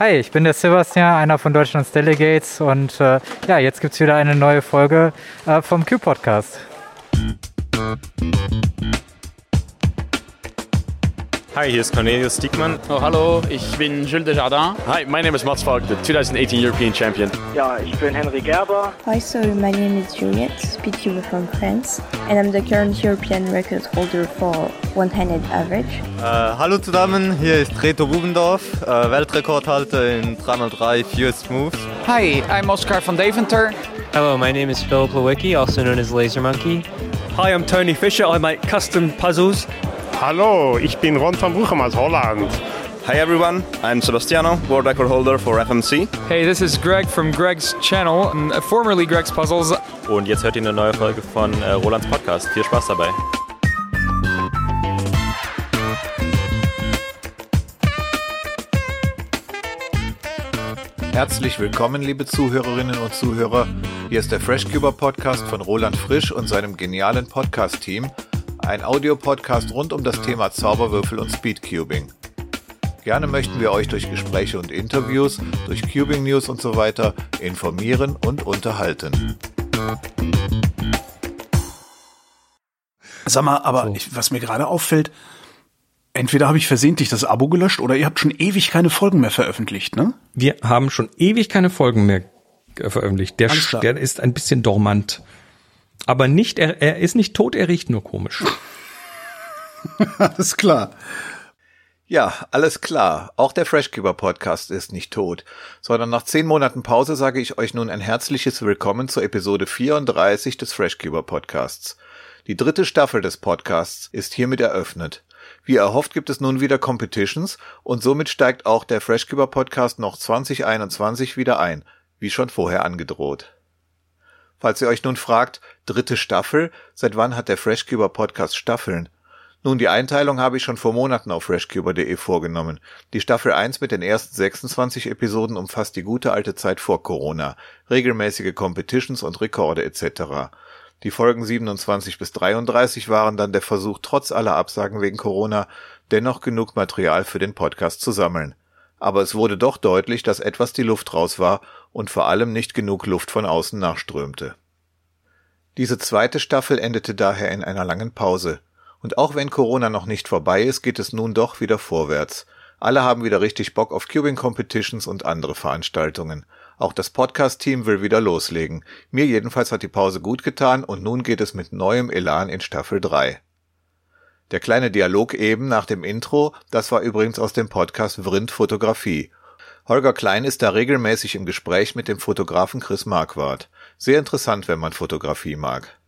Hi, ich bin der Sebastian, einer von Deutschlands Delegates und äh, ja, jetzt gibt es wieder eine neue Folge äh, vom Q-Podcast. Hi, hier ist Cornelius Diekmann. Oh, hallo, ich bin Jules Desjardins. Hi, my name is Mats Falk, the 2018 European Champion. Ja, ich bin Henry Gerber. Hi, so my name is Juliette, speedcuber from France, and I'm the current European record holder for one-handed average. Uh, hallo zusammen, hier ist Reto Bubendorf, uh, Weltrekordhalter in 3x3 Fewest Moves. Hi, I'm Oscar van Deventer. Hello, my name is Philip Lewicki, also known as Laser Monkey. Hi, I'm Tony Fisher. I make custom puzzles Hallo, ich bin Ron van Bruchem aus Holland. Hi everyone, I'm Sebastiano, world record holder for FMC. Hey, this is Greg from Greg's channel, formerly Greg's Puzzles. Und jetzt hört ihr eine neue Folge von äh, Rolands Podcast. Viel Spaß dabei. Herzlich willkommen, liebe Zuhörerinnen und Zuhörer. Hier ist der FreshCuber Podcast von Roland Frisch und seinem genialen Podcast-Team ein Audiopodcast rund um das Thema Zauberwürfel und Speedcubing. Gerne möchten wir euch durch Gespräche und Interviews, durch Cubing News und so weiter informieren und unterhalten. Sag mal, aber so. ich, was mir gerade auffällt, entweder habe ich versehentlich das Abo gelöscht oder ihr habt schon ewig keine Folgen mehr veröffentlicht, ne? Wir haben schon ewig keine Folgen mehr veröffentlicht. Der, der ist ein bisschen dormant. Aber nicht, er, er ist nicht tot, er riecht nur komisch. alles klar. Ja, alles klar. Auch der Freshkeeper Podcast ist nicht tot, sondern nach zehn Monaten Pause sage ich euch nun ein herzliches Willkommen zur Episode 34 des Freshkeeper Podcasts. Die dritte Staffel des Podcasts ist hiermit eröffnet. Wie erhofft gibt es nun wieder Competitions und somit steigt auch der Freshkeeper Podcast noch 2021 wieder ein, wie schon vorher angedroht. Falls ihr euch nun fragt, dritte Staffel, seit wann hat der Freshcuber Podcast Staffeln? Nun, die Einteilung habe ich schon vor Monaten auf freshcuber.de vorgenommen. Die Staffel 1 mit den ersten 26 Episoden umfasst die gute alte Zeit vor Corona, regelmäßige Competitions und Rekorde etc. Die Folgen 27 bis 33 waren dann der Versuch, trotz aller Absagen wegen Corona dennoch genug Material für den Podcast zu sammeln. Aber es wurde doch deutlich, dass etwas die Luft raus war und vor allem nicht genug Luft von außen nachströmte. Diese zweite Staffel endete daher in einer langen Pause. Und auch wenn Corona noch nicht vorbei ist, geht es nun doch wieder vorwärts. Alle haben wieder richtig Bock auf Cubing Competitions und andere Veranstaltungen. Auch das Podcast-Team will wieder loslegen. Mir jedenfalls hat die Pause gut getan und nun geht es mit neuem Elan in Staffel 3. Der kleine Dialog eben nach dem Intro, das war übrigens aus dem Podcast Vrind Fotografie. Holger Klein ist da regelmäßig im Gespräch mit dem Fotografen Chris Marquardt. Sehr interessant, wenn man Fotografie mag.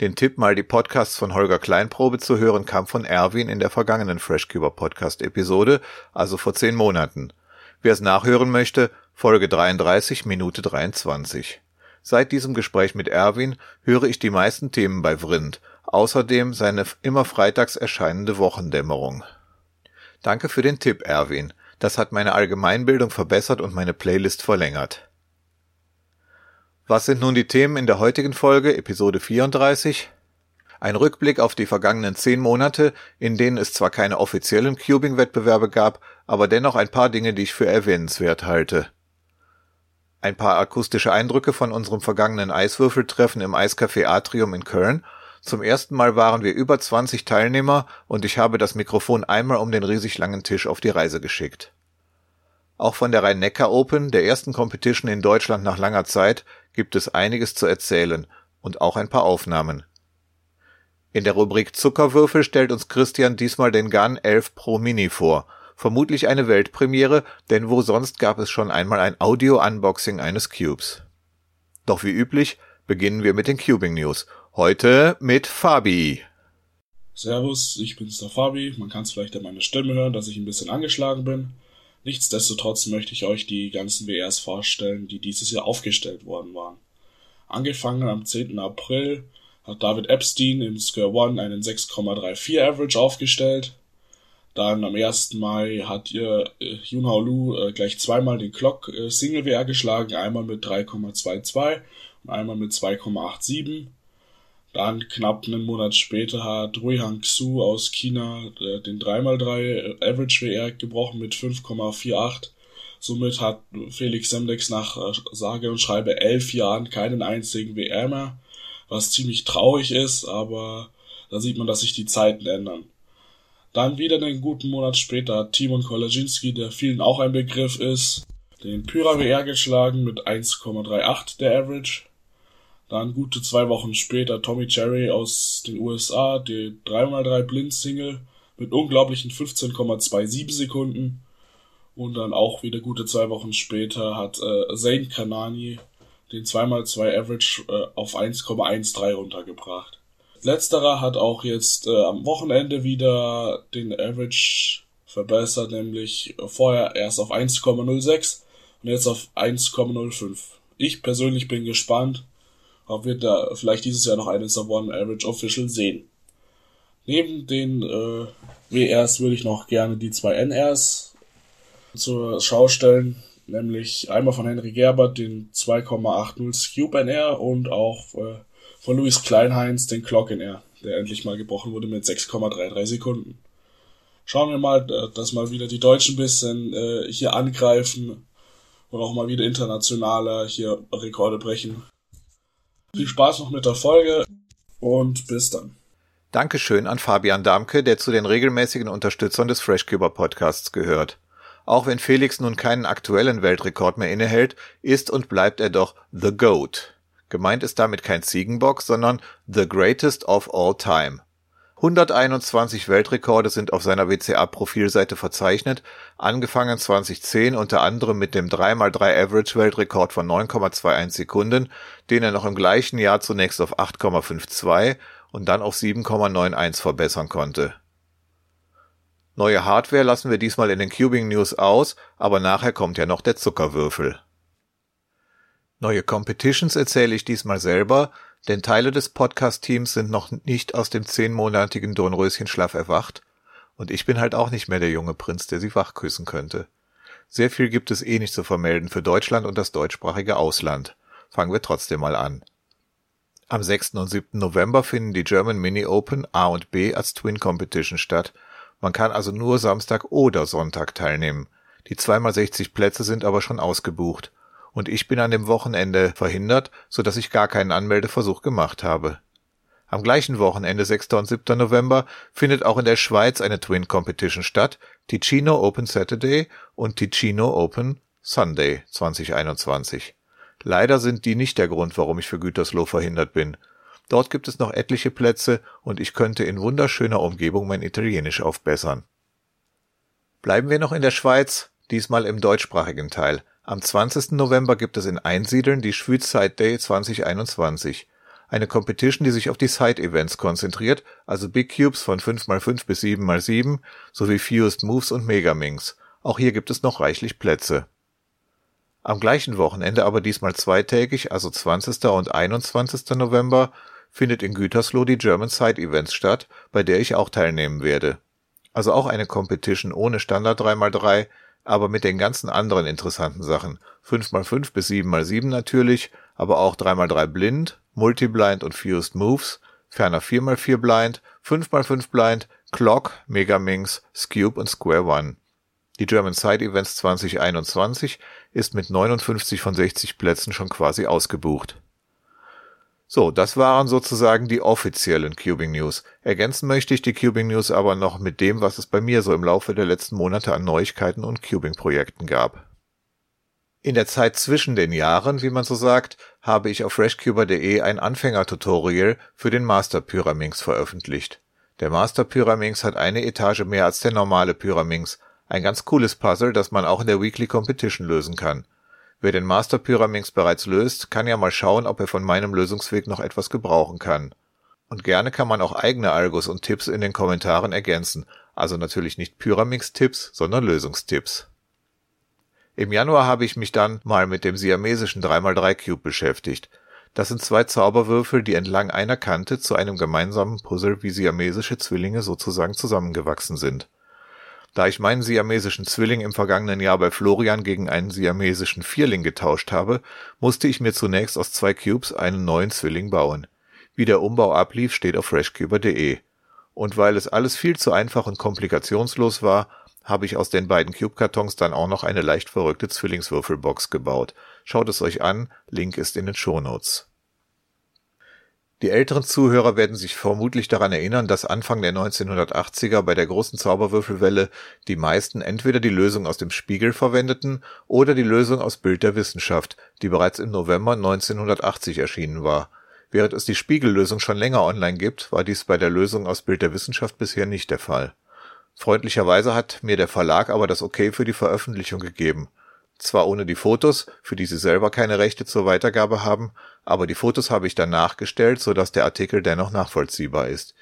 Den Tipp, mal die Podcasts von Holger Kleinprobe zu hören, kam von Erwin in der vergangenen Freshcuber Podcast Episode, also vor zehn Monaten. Wer es nachhören möchte, Folge 33, Minute 23. Seit diesem Gespräch mit Erwin höre ich die meisten Themen bei Vrind außerdem seine immer freitags erscheinende Wochendämmerung. Danke für den Tipp, Erwin. Das hat meine Allgemeinbildung verbessert und meine Playlist verlängert. Was sind nun die Themen in der heutigen Folge, Episode 34? Ein Rückblick auf die vergangenen zehn Monate, in denen es zwar keine offiziellen Cubing-Wettbewerbe gab, aber dennoch ein paar Dinge, die ich für erwähnenswert halte. Ein paar akustische Eindrücke von unserem vergangenen Eiswürfeltreffen im Eiscafé Atrium in Köln zum ersten Mal waren wir über 20 Teilnehmer und ich habe das Mikrofon einmal um den riesig langen Tisch auf die Reise geschickt. Auch von der Rhein-Neckar Open, der ersten Competition in Deutschland nach langer Zeit, gibt es einiges zu erzählen und auch ein paar Aufnahmen. In der Rubrik Zuckerwürfel stellt uns Christian diesmal den Gun 11 Pro Mini vor. Vermutlich eine Weltpremiere, denn wo sonst gab es schon einmal ein Audio-Unboxing eines Cubes. Doch wie üblich beginnen wir mit den Cubing News Heute mit Fabi. Servus, ich bin's der Fabi. Man kann es vielleicht an meiner Stimme hören, dass ich ein bisschen angeschlagen bin. Nichtsdestotrotz möchte ich euch die ganzen WRs vorstellen, die dieses Jahr aufgestellt worden waren. Angefangen am 10. April hat David Epstein im Square One einen 6,34 Average aufgestellt. Dann am 1. Mai hat ihr äh, Yunhao Lu äh, gleich zweimal den Clock äh, Single WR geschlagen, einmal mit 3,22 und einmal mit 2,87. Dann knapp einen Monat später hat Rui Hang Xu aus China äh, den 3x3 Average WR gebrochen mit 5,48. Somit hat Felix Semdex nach äh, sage und schreibe elf Jahren keinen einzigen WR mehr, was ziemlich traurig ist, aber da sieht man, dass sich die Zeiten ändern. Dann wieder einen guten Monat später hat Timon Kolaczynski, der vielen auch ein Begriff ist, den Pyra WR geschlagen mit 1,38 der Average. Dann gute zwei Wochen später Tommy Cherry aus den USA, die 3x3 Blind Single mit unglaublichen 15,27 Sekunden. Und dann auch wieder gute zwei Wochen später hat äh, Zane Kanani den 2x2 Average äh, auf 1,13 runtergebracht. Letzterer hat auch jetzt äh, am Wochenende wieder den Average verbessert, nämlich vorher erst auf 1,06 und jetzt auf 1,05. Ich persönlich bin gespannt, ob wir da vielleicht dieses Jahr noch einen One Average Official sehen. Neben den äh, WRs würde ich noch gerne die zwei NRs zur Schau stellen, nämlich einmal von Henry Gerbert den 2,80 Scoop NR und auch äh, von Louis Kleinheinz den Clock NR, der endlich mal gebrochen wurde mit 6,33 Sekunden. Schauen wir mal, äh, dass mal wieder die Deutschen bisschen äh, hier angreifen und auch mal wieder internationaler hier Rekorde brechen. Viel Spaß noch mit der Folge und bis dann. Dankeschön an Fabian Damke, der zu den regelmäßigen Unterstützern des Freshcuber Podcasts gehört. Auch wenn Felix nun keinen aktuellen Weltrekord mehr innehält, ist und bleibt er doch The Goat. Gemeint ist damit kein Ziegenbock, sondern The Greatest of All Time. 121 Weltrekorde sind auf seiner WCA-Profilseite verzeichnet, angefangen 2010 unter anderem mit dem 3x3 Average-Weltrekord von 9,21 Sekunden, den er noch im gleichen Jahr zunächst auf 8,52 und dann auf 7,91 verbessern konnte. Neue Hardware lassen wir diesmal in den Cubing News aus, aber nachher kommt ja noch der Zuckerwürfel. Neue Competitions erzähle ich diesmal selber, denn Teile des Podcast-Teams sind noch nicht aus dem zehnmonatigen Dornröschenschlaf erwacht und ich bin halt auch nicht mehr der junge Prinz, der sie wachküssen könnte. Sehr viel gibt es eh nicht zu vermelden für Deutschland und das deutschsprachige Ausland. Fangen wir trotzdem mal an. Am 6. und 7. November finden die German Mini Open A und B als Twin Competition statt. Man kann also nur Samstag oder Sonntag teilnehmen. Die 2x60 Plätze sind aber schon ausgebucht und ich bin an dem Wochenende verhindert, so dass ich gar keinen Anmeldeversuch gemacht habe. Am gleichen Wochenende 6. und 7. November findet auch in der Schweiz eine Twin Competition statt, Ticino Open Saturday und Ticino Open Sunday 2021. Leider sind die nicht der Grund, warum ich für Gütersloh verhindert bin. Dort gibt es noch etliche Plätze und ich könnte in wunderschöner Umgebung mein Italienisch aufbessern. Bleiben wir noch in der Schweiz, diesmal im deutschsprachigen Teil. Am 20. November gibt es in Einsiedeln die Schwyz Side Day 2021. Eine Competition, die sich auf die Side-Events konzentriert, also Big Cubes von 5x5 bis 7x7 sowie Fused Moves und Megaminx. Auch hier gibt es noch reichlich Plätze. Am gleichen Wochenende, aber diesmal zweitägig, also 20. und 21. November, findet in Gütersloh die German Side Events statt, bei der ich auch teilnehmen werde. Also auch eine Competition ohne Standard 3x3, aber mit den ganzen anderen interessanten Sachen. 5x5 bis 7x7 natürlich, aber auch 3x3 Blind, Multiblind und Fused Moves, ferner 4x4 Blind, 5x5 Blind, Clock, Megaminx, Scube und Square One. Die German Side Events 2021 ist mit 59 von 60 Plätzen schon quasi ausgebucht. So, das waren sozusagen die offiziellen Cubing News. Ergänzen möchte ich die Cubing News aber noch mit dem, was es bei mir so im Laufe der letzten Monate an Neuigkeiten und Cubing-Projekten gab. In der Zeit zwischen den Jahren, wie man so sagt, habe ich auf freshcuber.de ein Anfängertutorial für den Master Pyraminx veröffentlicht. Der Master Pyraminx hat eine Etage mehr als der normale Pyraminx. Ein ganz cooles Puzzle, das man auch in der Weekly Competition lösen kann. Wer den Master Pyraminx bereits löst, kann ja mal schauen, ob er von meinem Lösungsweg noch etwas gebrauchen kann. Und gerne kann man auch eigene Algos und Tipps in den Kommentaren ergänzen, also natürlich nicht Pyraminx-Tipps, sondern Lösungstipps. Im Januar habe ich mich dann mal mit dem siamesischen 3x3 Cube beschäftigt. Das sind zwei Zauberwürfel, die entlang einer Kante zu einem gemeinsamen Puzzle wie siamesische Zwillinge sozusagen zusammengewachsen sind. Da ich meinen siamesischen Zwilling im vergangenen Jahr bei Florian gegen einen siamesischen Vierling getauscht habe, musste ich mir zunächst aus zwei Cubes einen neuen Zwilling bauen. Wie der Umbau ablief, steht auf freshcuber.de. Und weil es alles viel zu einfach und komplikationslos war, habe ich aus den beiden Cube-Kartons dann auch noch eine leicht verrückte Zwillingswürfelbox gebaut. Schaut es euch an, Link ist in den Shownotes. Die älteren Zuhörer werden sich vermutlich daran erinnern, dass Anfang der 1980er bei der großen Zauberwürfelwelle die meisten entweder die Lösung aus dem Spiegel verwendeten oder die Lösung aus Bild der Wissenschaft, die bereits im November 1980 erschienen war. Während es die Spiegellösung schon länger online gibt, war dies bei der Lösung aus Bild der Wissenschaft bisher nicht der Fall. Freundlicherweise hat mir der Verlag aber das Okay für die Veröffentlichung gegeben. Zwar ohne die Fotos, für die sie selber keine Rechte zur Weitergabe haben, aber die Fotos habe ich dann nachgestellt, so dass der Artikel dennoch nachvollziehbar ist.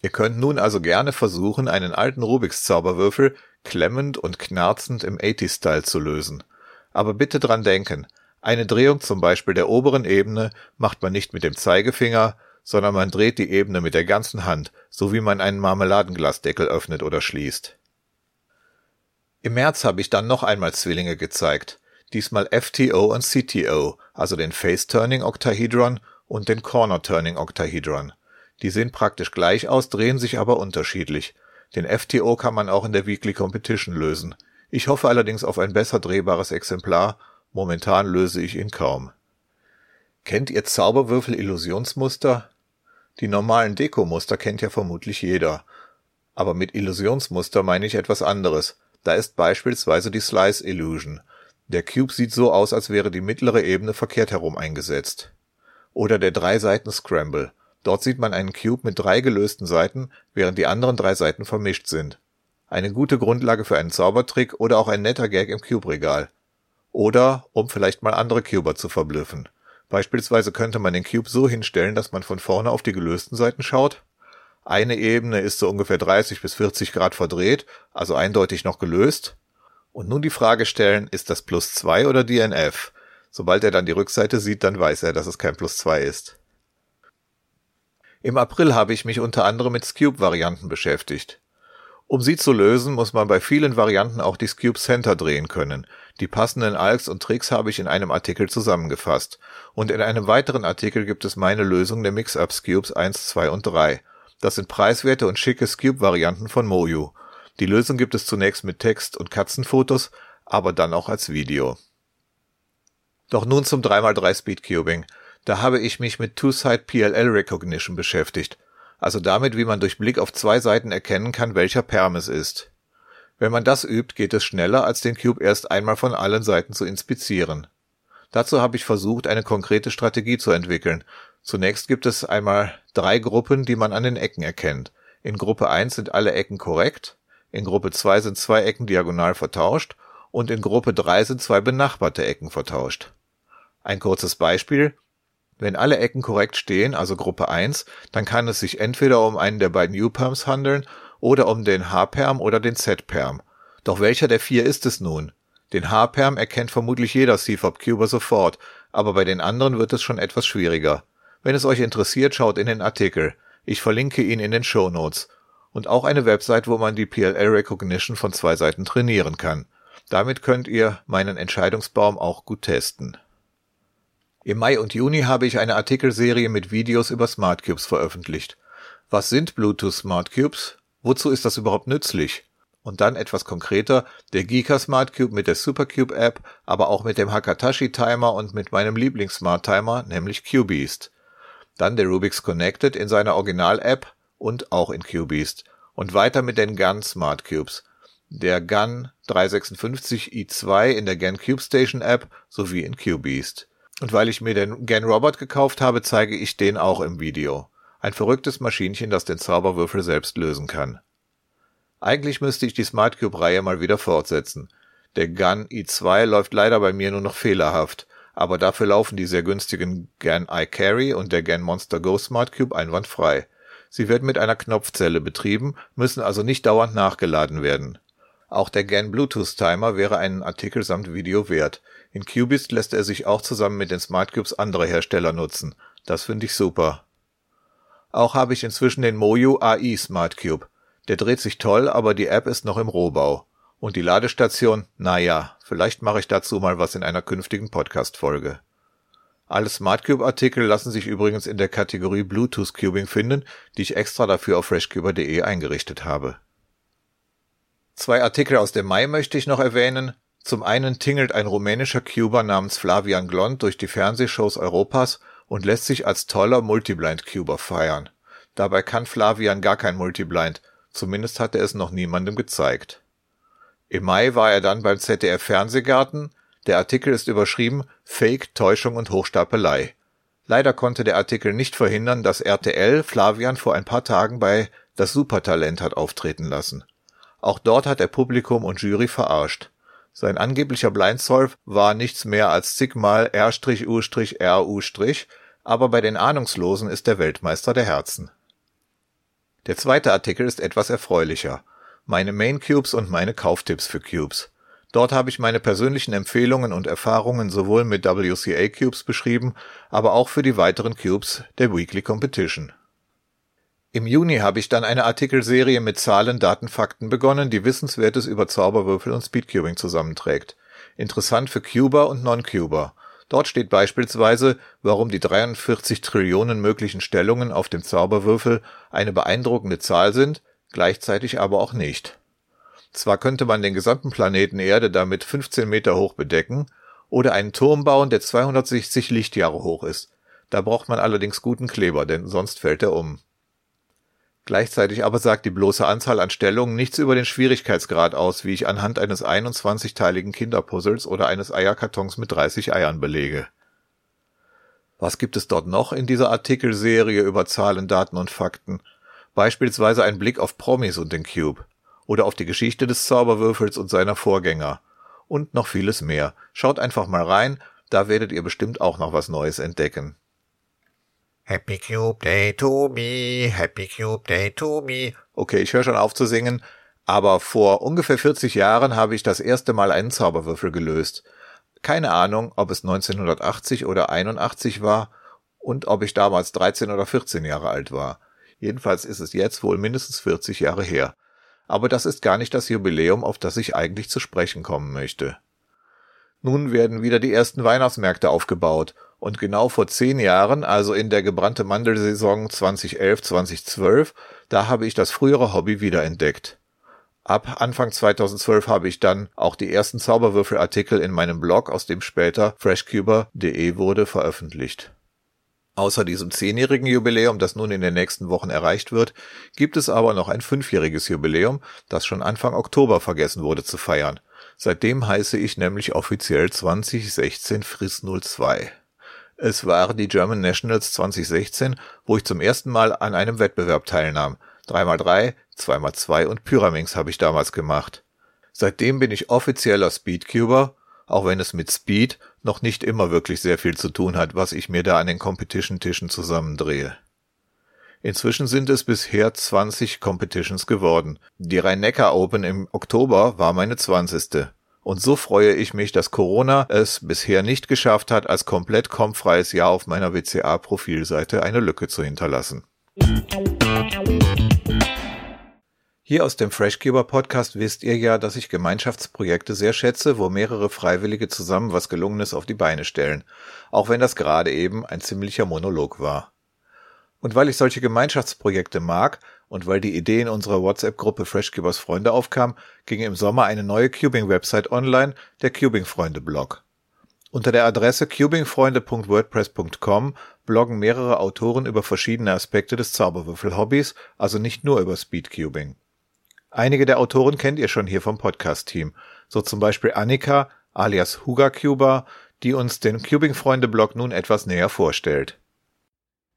Ihr könnt nun also gerne versuchen, einen alten Rubiks Zauberwürfel klemmend und knarzend im 80s-Style zu lösen. Aber bitte dran denken, eine Drehung zum Beispiel der oberen Ebene macht man nicht mit dem Zeigefinger, sondern man dreht die Ebene mit der ganzen Hand, so wie man einen Marmeladenglasdeckel öffnet oder schließt. Im März habe ich dann noch einmal Zwillinge gezeigt, diesmal FTO und CTO, also den Face-Turning Octahedron und den Corner-Turning Octahedron. Die sehen praktisch gleich aus, drehen sich aber unterschiedlich. Den FTO kann man auch in der Weekly Competition lösen. Ich hoffe allerdings auf ein besser drehbares Exemplar, momentan löse ich ihn kaum. Kennt ihr Zauberwürfel-Illusionsmuster? Die normalen Dekomuster kennt ja vermutlich jeder. Aber mit Illusionsmuster meine ich etwas anderes. Da ist beispielsweise die Slice Illusion. Der Cube sieht so aus, als wäre die mittlere Ebene verkehrt herum eingesetzt. Oder der Drei-Seiten-Scramble. Dort sieht man einen Cube mit drei gelösten Seiten, während die anderen drei Seiten vermischt sind. Eine gute Grundlage für einen Zaubertrick oder auch ein netter Gag im Cube-Regal. Oder um vielleicht mal andere Cuber zu verblüffen. Beispielsweise könnte man den Cube so hinstellen, dass man von vorne auf die gelösten Seiten schaut eine Ebene ist so ungefähr 30 bis 40 Grad verdreht, also eindeutig noch gelöst. Und nun die Frage stellen, ist das plus 2 oder DNF? Sobald er dann die Rückseite sieht, dann weiß er, dass es kein plus 2 ist. Im April habe ich mich unter anderem mit Scube-Varianten beschäftigt. Um sie zu lösen, muss man bei vielen Varianten auch die Scube Center drehen können. Die passenden Alks und Tricks habe ich in einem Artikel zusammengefasst. Und in einem weiteren Artikel gibt es meine Lösung der Mix-Up Scubes 1, 2 und 3. Das sind preiswerte und schicke Cube-Varianten von Moju. Die Lösung gibt es zunächst mit Text und Katzenfotos, aber dann auch als Video. Doch nun zum 3x3 Speedcubing. Da habe ich mich mit Two-Side PLL Recognition beschäftigt, also damit, wie man durch Blick auf zwei Seiten erkennen kann, welcher Perm es ist. Wenn man das übt, geht es schneller, als den Cube erst einmal von allen Seiten zu inspizieren. Dazu habe ich versucht, eine konkrete Strategie zu entwickeln, Zunächst gibt es einmal drei Gruppen, die man an den Ecken erkennt. In Gruppe 1 sind alle Ecken korrekt, in Gruppe 2 sind zwei Ecken diagonal vertauscht und in Gruppe 3 sind zwei benachbarte Ecken vertauscht. Ein kurzes Beispiel. Wenn alle Ecken korrekt stehen, also Gruppe 1, dann kann es sich entweder um einen der beiden U-Perms handeln oder um den H-Perm oder den Z-Perm. Doch welcher der vier ist es nun? Den H-Perm erkennt vermutlich jeder CFOP-Cuber sofort, aber bei den anderen wird es schon etwas schwieriger. Wenn es euch interessiert, schaut in den Artikel. Ich verlinke ihn in den Show Notes. Und auch eine Website, wo man die PLL Recognition von zwei Seiten trainieren kann. Damit könnt ihr meinen Entscheidungsbaum auch gut testen. Im Mai und Juni habe ich eine Artikelserie mit Videos über Smart Cubes veröffentlicht. Was sind Bluetooth Smart Cubes? Wozu ist das überhaupt nützlich? Und dann etwas konkreter, der Geeka Smart Cube mit der Supercube App, aber auch mit dem Hakatashi Timer und mit meinem Lieblings Smart Timer, nämlich QBeast dann der Rubix Connected in seiner Original-App und auch in QBeast und weiter mit den GAN Smart Cubes, der GAN 356i2 in der GAN Cube Station App sowie in QBeast. Und weil ich mir den GAN Robot gekauft habe, zeige ich den auch im Video. Ein verrücktes Maschinchen, das den Zauberwürfel selbst lösen kann. Eigentlich müsste ich die Smart Cube Reihe mal wieder fortsetzen. Der GAN i2 läuft leider bei mir nur noch fehlerhaft aber dafür laufen die sehr günstigen GAN iCarry und der GAN Monster Go Smart Cube einwandfrei. Sie werden mit einer Knopfzelle betrieben, müssen also nicht dauernd nachgeladen werden. Auch der GAN Bluetooth Timer wäre einen Artikel samt Video wert. In Cubist lässt er sich auch zusammen mit den Smart Cubes anderer Hersteller nutzen. Das finde ich super. Auch habe ich inzwischen den Moju AI Smart Cube. Der dreht sich toll, aber die App ist noch im Rohbau. Und die Ladestation, naja, vielleicht mache ich dazu mal was in einer künftigen Podcast-Folge. Alle SmartCube-Artikel lassen sich übrigens in der Kategorie Bluetooth Cubing finden, die ich extra dafür auf freshcuber.de eingerichtet habe. Zwei Artikel aus dem Mai möchte ich noch erwähnen. Zum einen tingelt ein rumänischer Cuber namens Flavian Glond durch die Fernsehshows Europas und lässt sich als toller Multiblind-Cuber feiern. Dabei kann Flavian gar kein Multiblind, zumindest hat er es noch niemandem gezeigt. Im Mai war er dann beim ZDF Fernsehgarten. Der Artikel ist überschrieben Fake, Täuschung und Hochstapelei. Leider konnte der Artikel nicht verhindern, dass RTL Flavian vor ein paar Tagen bei Das Supertalent hat auftreten lassen. Auch dort hat er Publikum und Jury verarscht. Sein angeblicher Blindsolve war nichts mehr als zigmal R-U-RU-, aber bei den Ahnungslosen ist der Weltmeister der Herzen. Der zweite Artikel ist etwas erfreulicher. Meine Main Cubes und meine Kauftipps für Cubes. Dort habe ich meine persönlichen Empfehlungen und Erfahrungen sowohl mit WCA Cubes beschrieben, aber auch für die weiteren Cubes der Weekly Competition. Im Juni habe ich dann eine Artikelserie mit Zahlen, Daten, Fakten begonnen, die Wissenswertes über Zauberwürfel und Speedcubing zusammenträgt. Interessant für Cuber und Non-Cuber. Dort steht beispielsweise, warum die 43 Trillionen möglichen Stellungen auf dem Zauberwürfel eine beeindruckende Zahl sind, gleichzeitig aber auch nicht. Zwar könnte man den gesamten Planeten Erde damit 15 Meter hoch bedecken oder einen Turm bauen, der 260 Lichtjahre hoch ist. Da braucht man allerdings guten Kleber, denn sonst fällt er um. Gleichzeitig aber sagt die bloße Anzahl an Stellungen nichts über den Schwierigkeitsgrad aus, wie ich anhand eines 21-teiligen Kinderpuzzles oder eines Eierkartons mit 30 Eiern belege. Was gibt es dort noch in dieser Artikelserie über Zahlen, Daten und Fakten? Beispielsweise ein Blick auf Promis und den Cube. Oder auf die Geschichte des Zauberwürfels und seiner Vorgänger. Und noch vieles mehr. Schaut einfach mal rein, da werdet ihr bestimmt auch noch was Neues entdecken. Happy Cube Day to me, Happy Cube Day to me. Okay, ich höre schon auf zu singen, aber vor ungefähr 40 Jahren habe ich das erste Mal einen Zauberwürfel gelöst. Keine Ahnung, ob es 1980 oder 81 war und ob ich damals 13 oder 14 Jahre alt war. Jedenfalls ist es jetzt wohl mindestens 40 Jahre her. Aber das ist gar nicht das Jubiläum, auf das ich eigentlich zu sprechen kommen möchte. Nun werden wieder die ersten Weihnachtsmärkte aufgebaut und genau vor zehn Jahren, also in der gebrannte Mandelsaison 2011-2012, da habe ich das frühere Hobby wiederentdeckt. Ab Anfang 2012 habe ich dann auch die ersten Zauberwürfelartikel in meinem Blog, aus dem später freshcuber.de wurde, veröffentlicht. Außer diesem zehnjährigen Jubiläum, das nun in den nächsten Wochen erreicht wird, gibt es aber noch ein fünfjähriges Jubiläum, das schon Anfang Oktober vergessen wurde zu feiern. Seitdem heiße ich nämlich offiziell 2016 Friss 02. Es waren die German Nationals 2016, wo ich zum ersten Mal an einem Wettbewerb teilnahm. 3x3, 2x2 und Pyraminx habe ich damals gemacht. Seitdem bin ich offizieller Speedcuber, auch wenn es mit Speed noch nicht immer wirklich sehr viel zu tun hat, was ich mir da an den Competition-Tischen zusammendrehe. Inzwischen sind es bisher 20 Competitions geworden. Die Rhein-Neckar Open im Oktober war meine 20. Und so freue ich mich, dass Corona es bisher nicht geschafft hat, als komplett kompfreies Jahr auf meiner WCA-Profilseite eine Lücke zu hinterlassen. Hier aus dem Freshkeeper Podcast wisst ihr ja, dass ich Gemeinschaftsprojekte sehr schätze, wo mehrere Freiwillige zusammen was Gelungenes auf die Beine stellen. Auch wenn das gerade eben ein ziemlicher Monolog war. Und weil ich solche Gemeinschaftsprojekte mag und weil die Idee in unserer WhatsApp-Gruppe Freshkeepers Freunde aufkam, ging im Sommer eine neue Cubing-Website online, der Cubing-Freunde-Blog. Unter der Adresse cubingfreunde.wordpress.com bloggen mehrere Autoren über verschiedene Aspekte des Zauberwürfel-Hobbys, also nicht nur über Speedcubing. Einige der Autoren kennt ihr schon hier vom Podcast-Team, so zum Beispiel Annika alias Huga Cuber, die uns den Cubing-Freunde-Blog nun etwas näher vorstellt.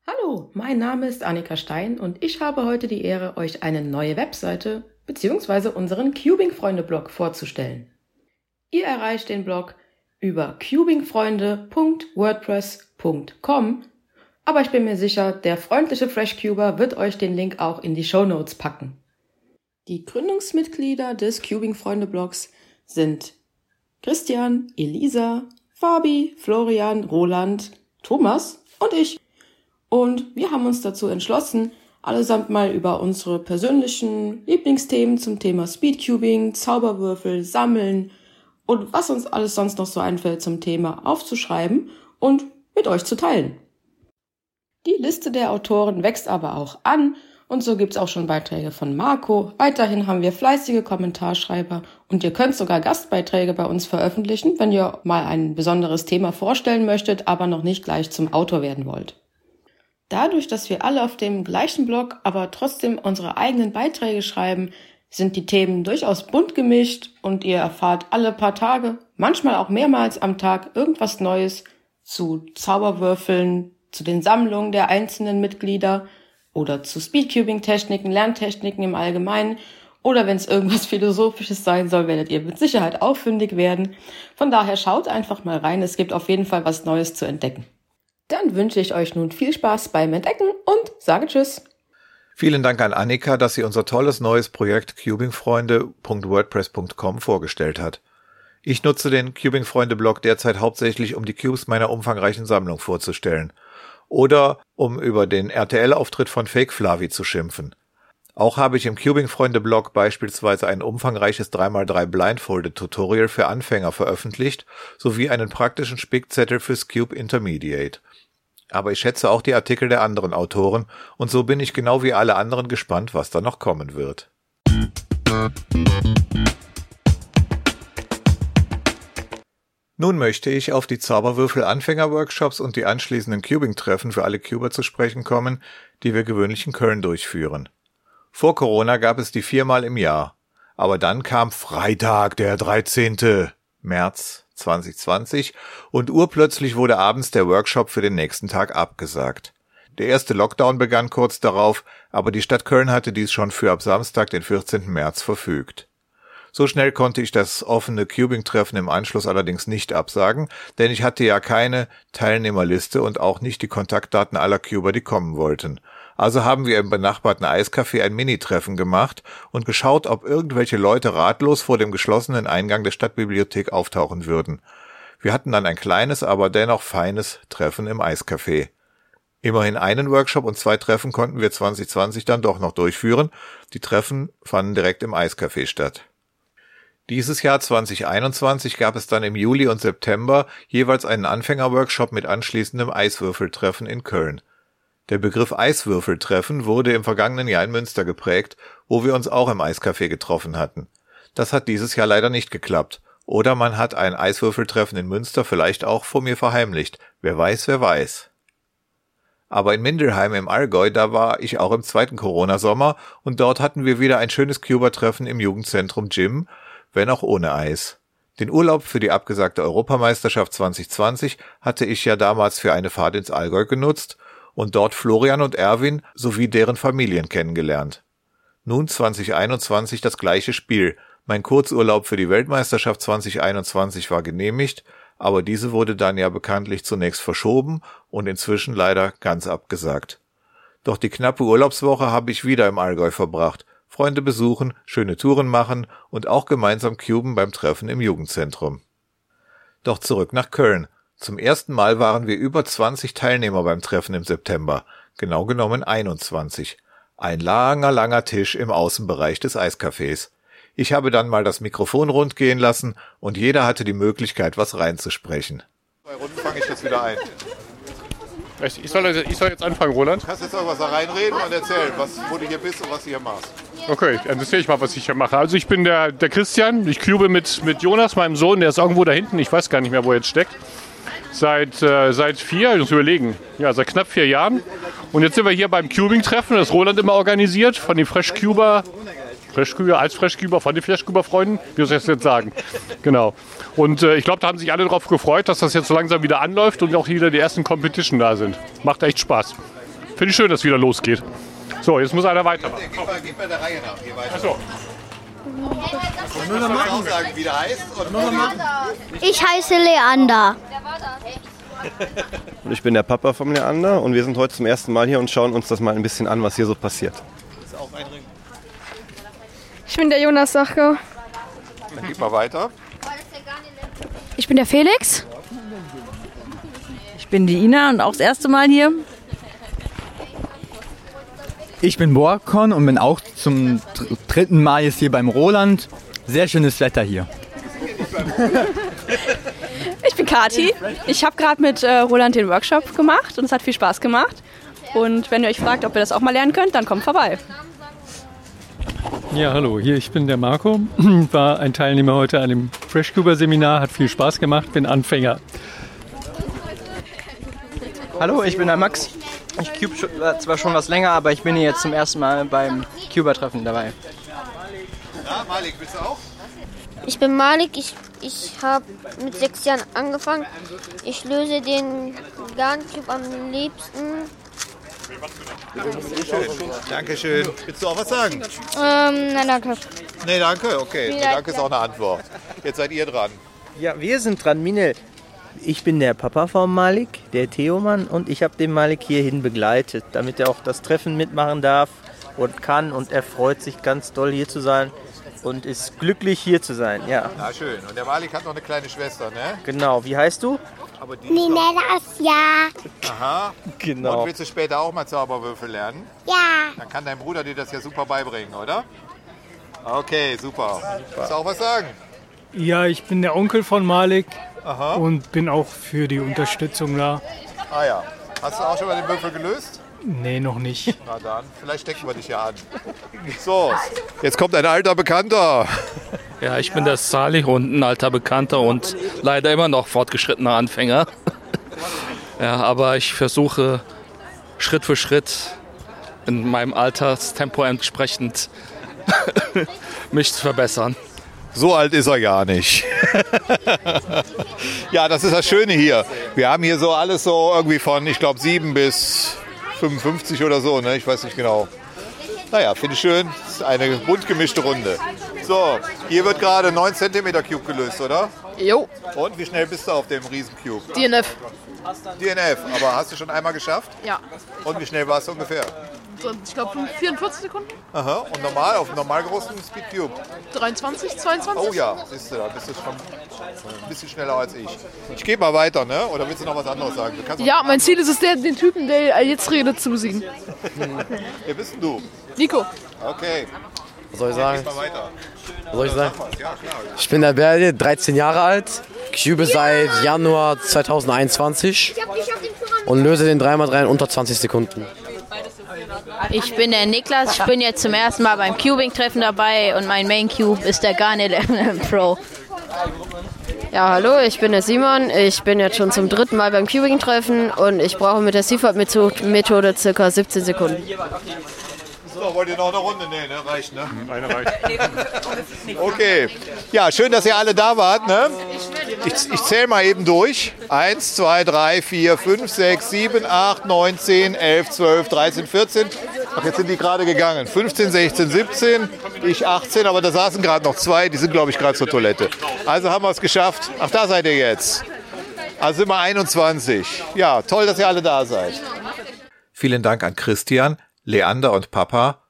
Hallo, mein Name ist Annika Stein und ich habe heute die Ehre, euch eine neue Webseite bzw. unseren Cubing-Freunde-Blog vorzustellen. Ihr erreicht den Blog über cubingfreunde.wordpress.com, aber ich bin mir sicher, der freundliche FreshCuber wird euch den Link auch in die Show Notes packen. Die Gründungsmitglieder des Cubing-Freunde-Blogs sind Christian, Elisa, Fabi, Florian, Roland, Thomas und ich. Und wir haben uns dazu entschlossen, allesamt mal über unsere persönlichen Lieblingsthemen zum Thema Speedcubing, Zauberwürfel, Sammeln und was uns alles sonst noch so einfällt zum Thema aufzuschreiben und mit euch zu teilen. Die Liste der Autoren wächst aber auch an Und so gibt's auch schon Beiträge von Marco. Weiterhin haben wir fleißige Kommentarschreiber und ihr könnt sogar Gastbeiträge bei uns veröffentlichen, wenn ihr mal ein besonderes Thema vorstellen möchtet, aber noch nicht gleich zum Autor werden wollt. Dadurch, dass wir alle auf dem gleichen Blog, aber trotzdem unsere eigenen Beiträge schreiben, sind die Themen durchaus bunt gemischt und ihr erfahrt alle paar Tage, manchmal auch mehrmals am Tag irgendwas Neues zu Zauberwürfeln, zu den Sammlungen der einzelnen Mitglieder oder zu Speedcubing-Techniken, Lerntechniken im Allgemeinen oder wenn es irgendwas Philosophisches sein soll, werdet ihr mit Sicherheit auch fündig werden. Von daher schaut einfach mal rein, es gibt auf jeden Fall was Neues zu entdecken. Dann wünsche ich euch nun viel Spaß beim Entdecken und sage Tschüss. Vielen Dank an Annika, dass sie unser tolles neues Projekt cubingfreunde.wordpress.com vorgestellt hat. Ich nutze den Cubing-Freunde-Blog derzeit hauptsächlich, um die Cubes meiner umfangreichen Sammlung vorzustellen oder um über den RTL-Auftritt von Fake Flavi zu schimpfen. Auch habe ich im Cubing-Freunde-Blog beispielsweise ein umfangreiches 3x3 Blindfolded-Tutorial für Anfänger veröffentlicht, sowie einen praktischen Spickzettel fürs Cube Intermediate. Aber ich schätze auch die Artikel der anderen Autoren, und so bin ich genau wie alle anderen gespannt, was da noch kommen wird. Nun möchte ich auf die Zauberwürfel-Anfänger-Workshops und die anschließenden Cubing-Treffen für alle Cuber zu sprechen kommen, die wir gewöhnlich in Köln durchführen. Vor Corona gab es die viermal im Jahr. Aber dann kam Freitag, der 13. März 2020 und urplötzlich wurde abends der Workshop für den nächsten Tag abgesagt. Der erste Lockdown begann kurz darauf, aber die Stadt Köln hatte dies schon für ab Samstag, den 14. März verfügt. So schnell konnte ich das offene Cubing-Treffen im Anschluss allerdings nicht absagen, denn ich hatte ja keine Teilnehmerliste und auch nicht die Kontaktdaten aller Cuber, die kommen wollten. Also haben wir im benachbarten Eiscafé ein Mini-Treffen gemacht und geschaut, ob irgendwelche Leute ratlos vor dem geschlossenen Eingang der Stadtbibliothek auftauchen würden. Wir hatten dann ein kleines, aber dennoch feines Treffen im Eiscafé. Immerhin einen Workshop und zwei Treffen konnten wir 2020 dann doch noch durchführen. Die Treffen fanden direkt im Eiscafé statt. Dieses Jahr 2021 gab es dann im Juli und September jeweils einen Anfängerworkshop mit anschließendem Eiswürfeltreffen in Köln. Der Begriff Eiswürfeltreffen wurde im vergangenen Jahr in Münster geprägt, wo wir uns auch im Eiscafé getroffen hatten. Das hat dieses Jahr leider nicht geklappt. Oder man hat ein Eiswürfeltreffen in Münster vielleicht auch vor mir verheimlicht. Wer weiß, wer weiß. Aber in Mindelheim im Allgäu, da war ich auch im zweiten Corona-Sommer und dort hatten wir wieder ein schönes Cuba-Treffen im Jugendzentrum Gym, wenn auch ohne Eis. Den Urlaub für die abgesagte Europameisterschaft 2020 hatte ich ja damals für eine Fahrt ins Allgäu genutzt und dort Florian und Erwin sowie deren Familien kennengelernt. Nun 2021 das gleiche Spiel. Mein Kurzurlaub für die Weltmeisterschaft 2021 war genehmigt, aber diese wurde dann ja bekanntlich zunächst verschoben und inzwischen leider ganz abgesagt. Doch die knappe Urlaubswoche habe ich wieder im Allgäu verbracht Freunde besuchen, schöne Touren machen und auch gemeinsam cuben beim Treffen im Jugendzentrum. Doch zurück nach Köln. Zum ersten Mal waren wir über 20 Teilnehmer beim Treffen im September, genau genommen 21. Ein langer, langer Tisch im Außenbereich des Eiscafés. Ich habe dann mal das Mikrofon rund gehen lassen und jeder hatte die Möglichkeit, was reinzusprechen. Bei Runden fange ich jetzt wieder ein. Ich soll, ich soll jetzt anfangen, Roland? Du kannst jetzt irgendwas da reinreden und erzählen, was, wo du hier bist und was du hier machst. Okay, dann erzähle ich mal, was ich hier mache. Also ich bin der, der Christian, ich cube mit, mit Jonas, meinem Sohn, der ist irgendwo da hinten, ich weiß gar nicht mehr, wo er jetzt steckt. Seit, äh, seit vier, ich muss überlegen, ja, seit knapp vier Jahren. Und jetzt sind wir hier beim Cubing-Treffen, das Roland immer organisiert, von den Fresh Cuber Freshküber, als Freshküber von den Freshküber-Freunden, wie soll ich das jetzt sagen? Genau. Und äh, ich glaube, da haben sich alle darauf gefreut, dass das jetzt so langsam wieder anläuft und auch wieder die ersten Competition da sind. Macht echt Spaß. Finde ich schön, dass es wieder losgeht. So, jetzt muss einer weitermachen. Gib mal, gib mal der Reihe nach. Hier weiter. Achso. Ich heiße Leander. Und ich bin der Papa von Leander und wir sind heute zum ersten Mal hier und schauen uns das mal ein bisschen an, was hier so passiert. Das ist auch ein Ring. Ich bin der Jonas Sachko. Dann gib mal weiter. Ich bin der Felix. Ich bin die Ina und auch das erste Mal hier. Ich bin Borkon und bin auch zum dritten Mal jetzt hier beim Roland. Sehr schönes Wetter hier. Ich bin Kati. Ich habe gerade mit äh, Roland den Workshop gemacht und es hat viel Spaß gemacht. Und wenn ihr euch fragt, ob ihr das auch mal lernen könnt, dann kommt vorbei. Ja, hallo, hier ich bin der Marco, war ein Teilnehmer heute an dem FreshCuber Seminar, hat viel Spaß gemacht, bin Anfänger. Hallo, ich bin der Max. Ich cube zwar schon was länger, aber ich bin hier jetzt zum ersten Mal beim Cuber-Treffen dabei. Ja, Malik, willst du auch? Ich bin Malik, ich, ich habe mit sechs Jahren angefangen. Ich löse den Garncube am liebsten. Dankeschön. Willst du auch was sagen? Ähm, nein, danke. Nee, danke. Okay, nee, danke ist auch eine Antwort. Jetzt seid ihr dran. Ja, wir sind dran, Minel. Ich bin der Papa von Malik, der Theomann, und ich habe den Malik hierhin begleitet, damit er auch das Treffen mitmachen darf und kann. Und er freut sich ganz doll hier zu sein und ist glücklich hier zu sein. Ja, Na schön. Und der Malik hat noch eine kleine Schwester, ne? genau. Wie heißt du? Aber die Ninelas, ja. Aha. Genau. Und willst du später auch mal Zauberwürfel lernen? Ja. Dann kann dein Bruder dir das ja super beibringen, oder? Okay, super. Willst du auch was sagen? Ja, ich bin der Onkel von Malik Aha. und bin auch für die Unterstützung da. Ah ja. Hast du auch schon mal den Würfel gelöst? Nee, noch nicht. Na dann, vielleicht stecken wir dich ja an. So, jetzt kommt ein alter Bekannter. Ja, ich bin der Salih und ein alter Bekannter und leider immer noch fortgeschrittener Anfänger. Ja, aber ich versuche Schritt für Schritt in meinem Alterstempo entsprechend mich zu verbessern. So alt ist er gar nicht. ja, das ist das Schöne hier. Wir haben hier so alles so irgendwie von, ich glaube, 7 bis 55 oder so, ne? Ich weiß nicht genau. Naja, finde ich schön. Ist eine bunt gemischte Runde. So, hier wird gerade 9 cm Cube gelöst, oder? Jo. Und wie schnell bist du auf dem Riesencube? DNF. DNF, aber hast du schon einmal geschafft? Ja. Und wie schnell warst du ungefähr? Ich glaube 44 Sekunden. Aha, und normal, auf dem normal großen Speedcube? 23, 22. Oh ja, siehst du, da bist du schon ein bisschen schneller als ich. Ich gehe mal weiter, ne? Oder willst du noch was anderes sagen? Ja, mein Ziel ist es, der, den Typen, der jetzt redet, zu besiegen. Wer bist denn du? Nico. Okay. Was soll ich sagen? Was soll ich sagen? Ich bin der Berli, 13 Jahre alt, cube seit Januar 2021 und löse den 3x3 in unter 20 Sekunden. Ich bin der Niklas, ich bin jetzt zum ersten Mal beim Cubing-Treffen dabei und mein Main Cube ist der Garnet Pro. Ja, hallo, ich bin der Simon. Ich bin jetzt schon zum dritten Mal beim Cubing-Treffen und ich brauche mit der Seaford-Methode ca. 17 Sekunden. So, wollt ihr noch eine Runde? Nee, ne? Reicht, ne? Eine reicht. Okay. Ja, schön, dass ihr alle da wart, ne? Ich, ich zähle mal eben durch. 1, 2, 3, 4, 5, 6, 7, 8, 9, 10, 11, 12, 13, 14. Ach, jetzt sind die gerade gegangen. 15, 16, 17, ich 18, aber da saßen gerade noch zwei, die sind, glaube ich, gerade zur Toilette. Also haben wir es geschafft. Ach, da seid ihr jetzt. Also sind wir 21. Ja, toll, dass ihr alle da seid. Vielen Dank an Christian, Leander und Papa,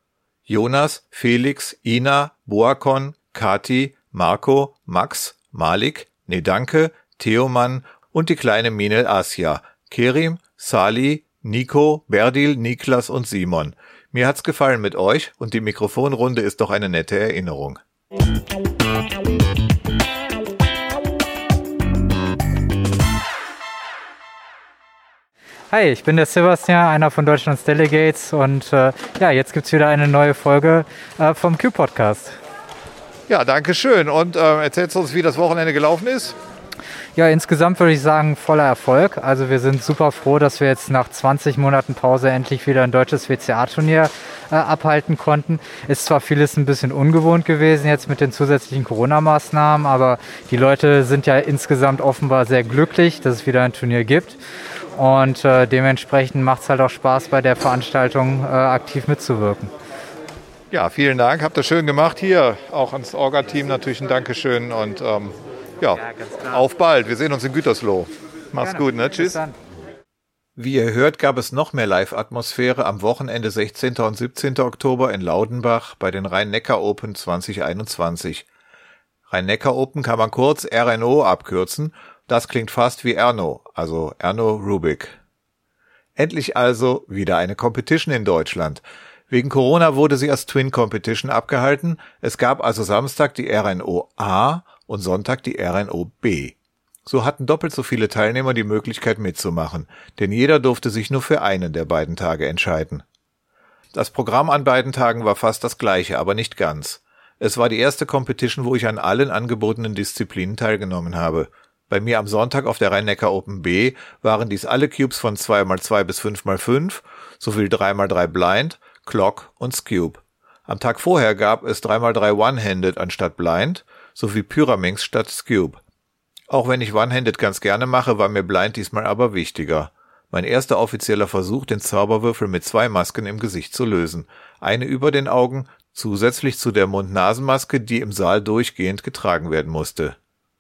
Jonas, Felix, Ina, Boakon, Kati, Marco, Max, Malik, Nedanke, Theomann und die kleine Minel Asia, Kerim, Sali, Nico, Berdil, Niklas und Simon. Mir hat's gefallen mit euch und die Mikrofonrunde ist doch eine nette Erinnerung. Hi, ich bin der Sebastian, einer von Deutschlands Delegates und äh, ja, jetzt gibt es wieder eine neue Folge äh, vom Q-Podcast. Ja, danke schön. Und äh, erzählst du uns, wie das Wochenende gelaufen ist? Ja, insgesamt würde ich sagen, voller Erfolg. Also wir sind super froh, dass wir jetzt nach 20 Monaten Pause endlich wieder ein deutsches WCA-Turnier äh, abhalten konnten. Ist zwar vieles ein bisschen ungewohnt gewesen jetzt mit den zusätzlichen Corona-Maßnahmen, aber die Leute sind ja insgesamt offenbar sehr glücklich, dass es wieder ein Turnier gibt. Und äh, dementsprechend macht es halt auch Spaß, bei der Veranstaltung äh, aktiv mitzuwirken. Ja, vielen Dank. Habt ihr schön gemacht hier. Auch ans Orga-Team natürlich ein Dankeschön und ähm, ja, auf bald. Wir sehen uns in Gütersloh. Mach's Gerne. gut, ne? Tschüss. Wie ihr hört, gab es noch mehr Live-Atmosphäre am Wochenende 16. und 17. Oktober in Laudenbach bei den Rhein-Neckar Open 2021. Rhein-Neckar Open kann man kurz RNO abkürzen. Das klingt fast wie Erno, also Erno Rubik. Endlich also wieder eine Competition in Deutschland. Wegen Corona wurde sie als Twin Competition abgehalten. Es gab also Samstag die RNO A und Sonntag die RNO B. So hatten doppelt so viele Teilnehmer die Möglichkeit mitzumachen, denn jeder durfte sich nur für einen der beiden Tage entscheiden. Das Programm an beiden Tagen war fast das gleiche, aber nicht ganz. Es war die erste Competition, wo ich an allen angebotenen Disziplinen teilgenommen habe. Bei mir am Sonntag auf der Rhein-Neckar Open B waren dies alle Cubes von 2x2 bis 5x5 sowie 3x3 Blind, Clock und Scube. Am Tag vorher gab es 3x3 One-Handed anstatt Blind sowie Pyraminx statt Scube. Auch wenn ich One-Handed ganz gerne mache, war mir Blind diesmal aber wichtiger. Mein erster offizieller Versuch, den Zauberwürfel mit zwei Masken im Gesicht zu lösen. Eine über den Augen, zusätzlich zu der Mund-Nasen-Maske, die im Saal durchgehend getragen werden musste.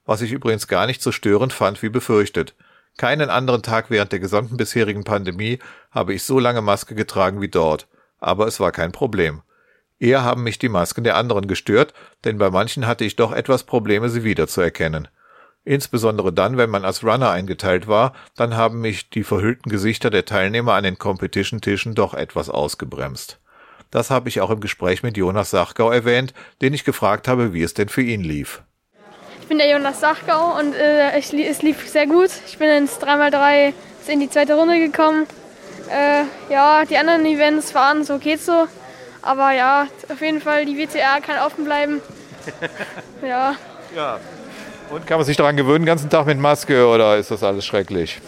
Was ich übrigens gar nicht so störend fand wie befürchtet. Keinen anderen Tag während der gesamten bisherigen Pandemie habe ich so lange Maske getragen wie dort. Aber es war kein Problem. Eher haben mich die Masken der anderen gestört, denn bei manchen hatte ich doch etwas Probleme, sie wiederzuerkennen. Insbesondere dann, wenn man als Runner eingeteilt war, dann haben mich die verhüllten Gesichter der Teilnehmer an den Competition-Tischen doch etwas ausgebremst. Das habe ich auch im Gespräch mit Jonas Sachgau erwähnt, den ich gefragt habe, wie es denn für ihn lief. Ich bin der Jonas Sachgau und äh, ich, es lief sehr gut. Ich bin ins 3x3 in die zweite Runde gekommen. Äh, ja, die anderen Events waren so, geht so. Aber ja, auf jeden Fall, die WCR kann offen bleiben. ja. Ja. Und kann man sich daran gewöhnen, den ganzen Tag mit Maske oder ist das alles schrecklich?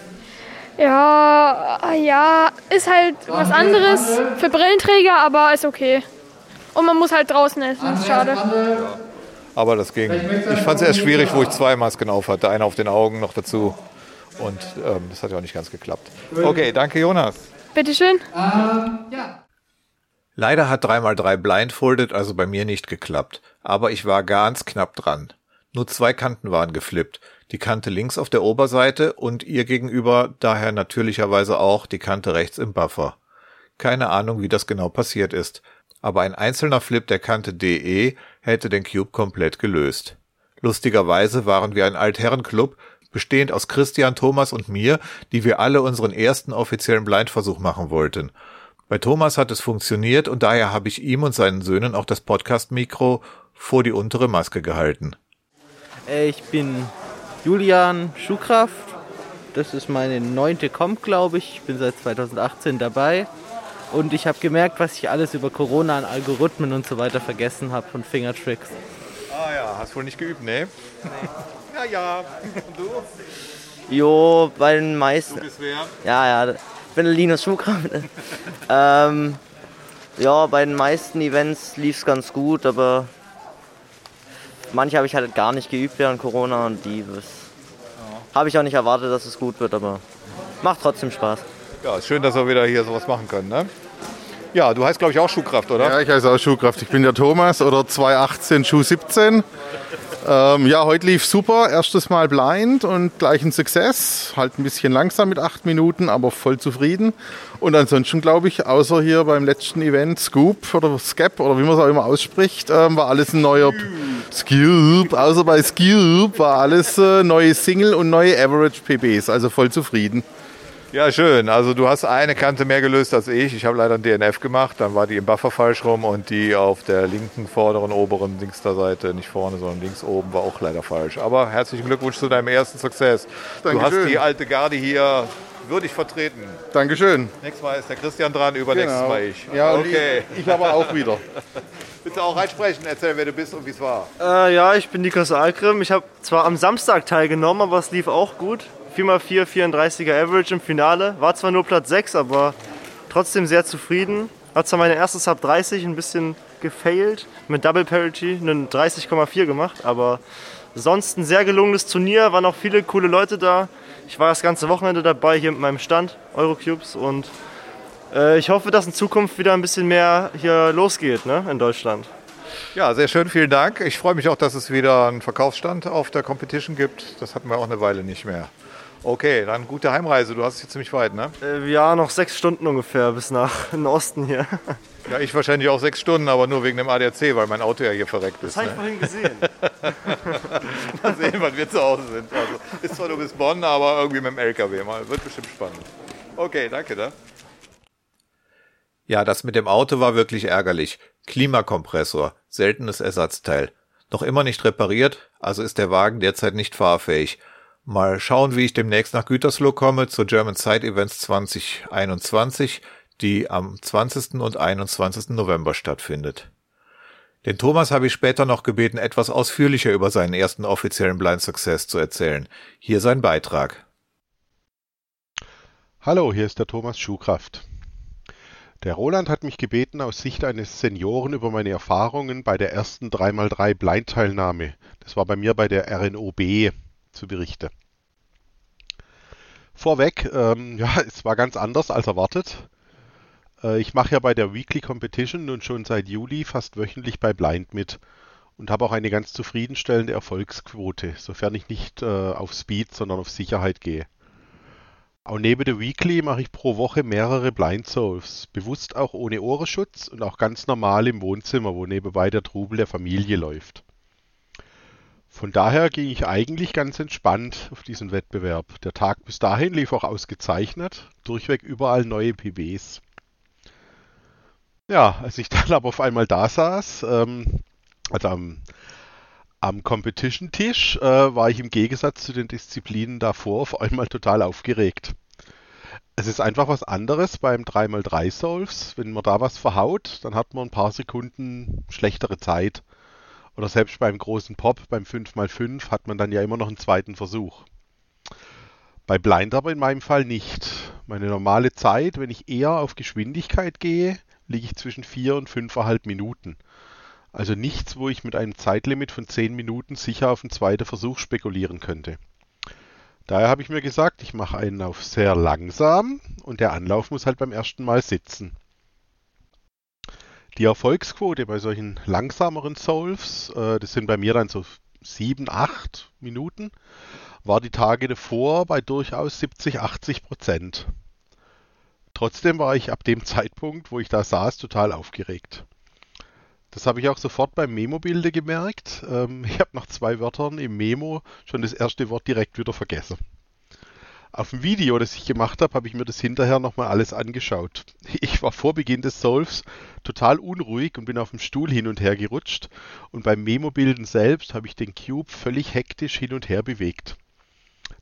Ja, ja, ist halt was anderes für Brillenträger, aber ist okay. Und man muss halt draußen essen, ist schade. Aber das ging. Ich fand es erst schwierig, wo ich zwei Masken auf hatte. Eine auf den Augen noch dazu. Und ähm, das hat ja auch nicht ganz geklappt. Okay, danke Jonas. Bitteschön. Ähm, ja. Leider hat 3x3 Blindfolded also bei mir nicht geklappt. Aber ich war ganz knapp dran. Nur zwei Kanten waren geflippt. Die Kante links auf der Oberseite und ihr gegenüber daher natürlicherweise auch die Kante rechts im Buffer. Keine Ahnung, wie das genau passiert ist aber ein einzelner Flip der Kante DE hätte den Cube komplett gelöst. Lustigerweise waren wir ein Altherrenclub, bestehend aus Christian, Thomas und mir, die wir alle unseren ersten offiziellen Blindversuch machen wollten. Bei Thomas hat es funktioniert und daher habe ich ihm und seinen Söhnen auch das Podcast-Mikro vor die untere Maske gehalten. Äh, ich bin Julian Schuhkraft. Das ist meine neunte Comp, glaube ich. Ich bin seit 2018 dabei. Und ich habe gemerkt, was ich alles über Corona an Algorithmen und so weiter vergessen habe und Fingertricks. Ah ja, hast wohl nicht geübt, ne? Nee. ja, ja. Und du? Jo, bei den meisten. Du bist wer? Ja, ja. Ich bin Linus Schuhkraft. ähm, ja, bei den meisten Events lief es ganz gut, aber manche habe ich halt gar nicht geübt während Corona und die habe ich auch nicht erwartet, dass es gut wird, aber macht trotzdem Spaß. Ja, schön, dass wir wieder hier sowas machen können. Ne? Ja, du heißt, glaube ich, auch Schuhkraft, oder? Ja, ich heiße auch Schuhkraft. Ich bin der Thomas oder 218 Schuh 17. Ähm, ja, heute lief super. Erstes Mal blind und gleich ein Success. Halt ein bisschen langsam mit acht Minuten, aber voll zufrieden. Und ansonsten glaube ich, außer hier beim letzten Event Scoop oder Scap oder wie man es auch immer ausspricht, ähm, war alles ein neuer Scoop. Außer bei Scoop war alles äh, neue Single und neue Average PBs. Also voll zufrieden. Ja, schön. Also du hast eine Kante mehr gelöst als ich. Ich habe leider ein DNF gemacht. Dann war die im Buffer falsch rum und die auf der linken vorderen oberen linkster Seite, nicht vorne, sondern links oben, war auch leider falsch. Aber herzlichen Glückwunsch zu deinem ersten Success. Dankeschön. Du hast die alte Garde hier würdig vertreten. Dankeschön. Nächstes Mal ist der Christian dran, übernächstes genau. Mal ich. Ja, okay. ich, ich aber auch wieder. Bitte auch reinsprechen, erzähl, wer du bist und wie es war. Äh, ja, ich bin Nikos Algrim. Ich habe zwar am Samstag teilgenommen, aber es lief auch gut. 4x4 34er Average im Finale. War zwar nur Platz 6, aber trotzdem sehr zufrieden. Hat zwar meine erste Sub 30 ein bisschen gefailt, mit Double Parity einen 30,4 gemacht, aber sonst ein sehr gelungenes Turnier, waren auch viele coole Leute da. Ich war das ganze Wochenende dabei hier mit meinem Stand, Eurocubes und äh, ich hoffe, dass in Zukunft wieder ein bisschen mehr hier losgeht ne, in Deutschland. Ja, sehr schön, vielen Dank. Ich freue mich auch, dass es wieder einen Verkaufsstand auf der Competition gibt. Das hatten wir auch eine Weile nicht mehr. Okay, dann gute Heimreise. Du hast es hier ziemlich weit, ne? Äh, ja, noch sechs Stunden ungefähr bis nach den Osten hier. Ja, ich wahrscheinlich auch sechs Stunden, aber nur wegen dem ADAC, weil mein Auto ja hier verreckt ist. Das habe ich ne? vorhin gesehen. mal sehen, wann wir zu Hause sind. Also, ist zwar nur bis Bonn, aber irgendwie mit dem LKW mal. Wird bestimmt spannend. Okay, danke, da. Ja, das mit dem Auto war wirklich ärgerlich. Klimakompressor, seltenes Ersatzteil. Noch immer nicht repariert, also ist der Wagen derzeit nicht fahrfähig Mal schauen, wie ich demnächst nach Gütersloh komme zur German Side Events 2021, die am 20. und 21. November stattfindet. Den Thomas habe ich später noch gebeten, etwas ausführlicher über seinen ersten offiziellen Blind Success zu erzählen. Hier sein Beitrag. Hallo, hier ist der Thomas Schuhkraft. Der Roland hat mich gebeten, aus Sicht eines Senioren über meine Erfahrungen bei der ersten 3x3 Blindteilnahme, das war bei mir bei der RNOB, zu berichten. Vorweg, ähm, ja, es war ganz anders als erwartet. Äh, ich mache ja bei der Weekly Competition nun schon seit Juli fast wöchentlich bei Blind mit und habe auch eine ganz zufriedenstellende Erfolgsquote, sofern ich nicht äh, auf Speed, sondern auf Sicherheit gehe. Auch neben der Weekly mache ich pro Woche mehrere Blind Souls, bewusst auch ohne Ohrenschutz und auch ganz normal im Wohnzimmer, wo nebenbei der Trubel der Familie läuft. Von daher ging ich eigentlich ganz entspannt auf diesen Wettbewerb. Der Tag bis dahin lief auch ausgezeichnet, durchweg überall neue PBs. Ja, als ich dann aber auf einmal da saß, ähm, also am, am Competition-Tisch, äh, war ich im Gegensatz zu den Disziplinen davor auf einmal total aufgeregt. Es ist einfach was anderes beim 3x3 Solves. Wenn man da was verhaut, dann hat man ein paar Sekunden schlechtere Zeit. Oder selbst beim großen Pop, beim 5x5, hat man dann ja immer noch einen zweiten Versuch. Bei Blind aber in meinem Fall nicht. Meine normale Zeit, wenn ich eher auf Geschwindigkeit gehe, liege ich zwischen 4 und 5,5 Minuten. Also nichts, wo ich mit einem Zeitlimit von 10 Minuten sicher auf einen zweiten Versuch spekulieren könnte. Daher habe ich mir gesagt, ich mache einen auf sehr langsam und der Anlauf muss halt beim ersten Mal sitzen. Die Erfolgsquote bei solchen langsameren Solves, äh, das sind bei mir dann so 7, 8 Minuten, war die Tage davor bei durchaus 70, 80 Prozent. Trotzdem war ich ab dem Zeitpunkt, wo ich da saß, total aufgeregt. Das habe ich auch sofort beim Memo-Bilde gemerkt. Ähm, ich habe nach zwei Wörtern im Memo schon das erste Wort direkt wieder vergessen. Auf dem Video, das ich gemacht habe, habe ich mir das hinterher nochmal alles angeschaut. Ich war vor Beginn des Solves total unruhig und bin auf dem Stuhl hin und her gerutscht und beim Memo-Bilden selbst habe ich den Cube völlig hektisch hin und her bewegt.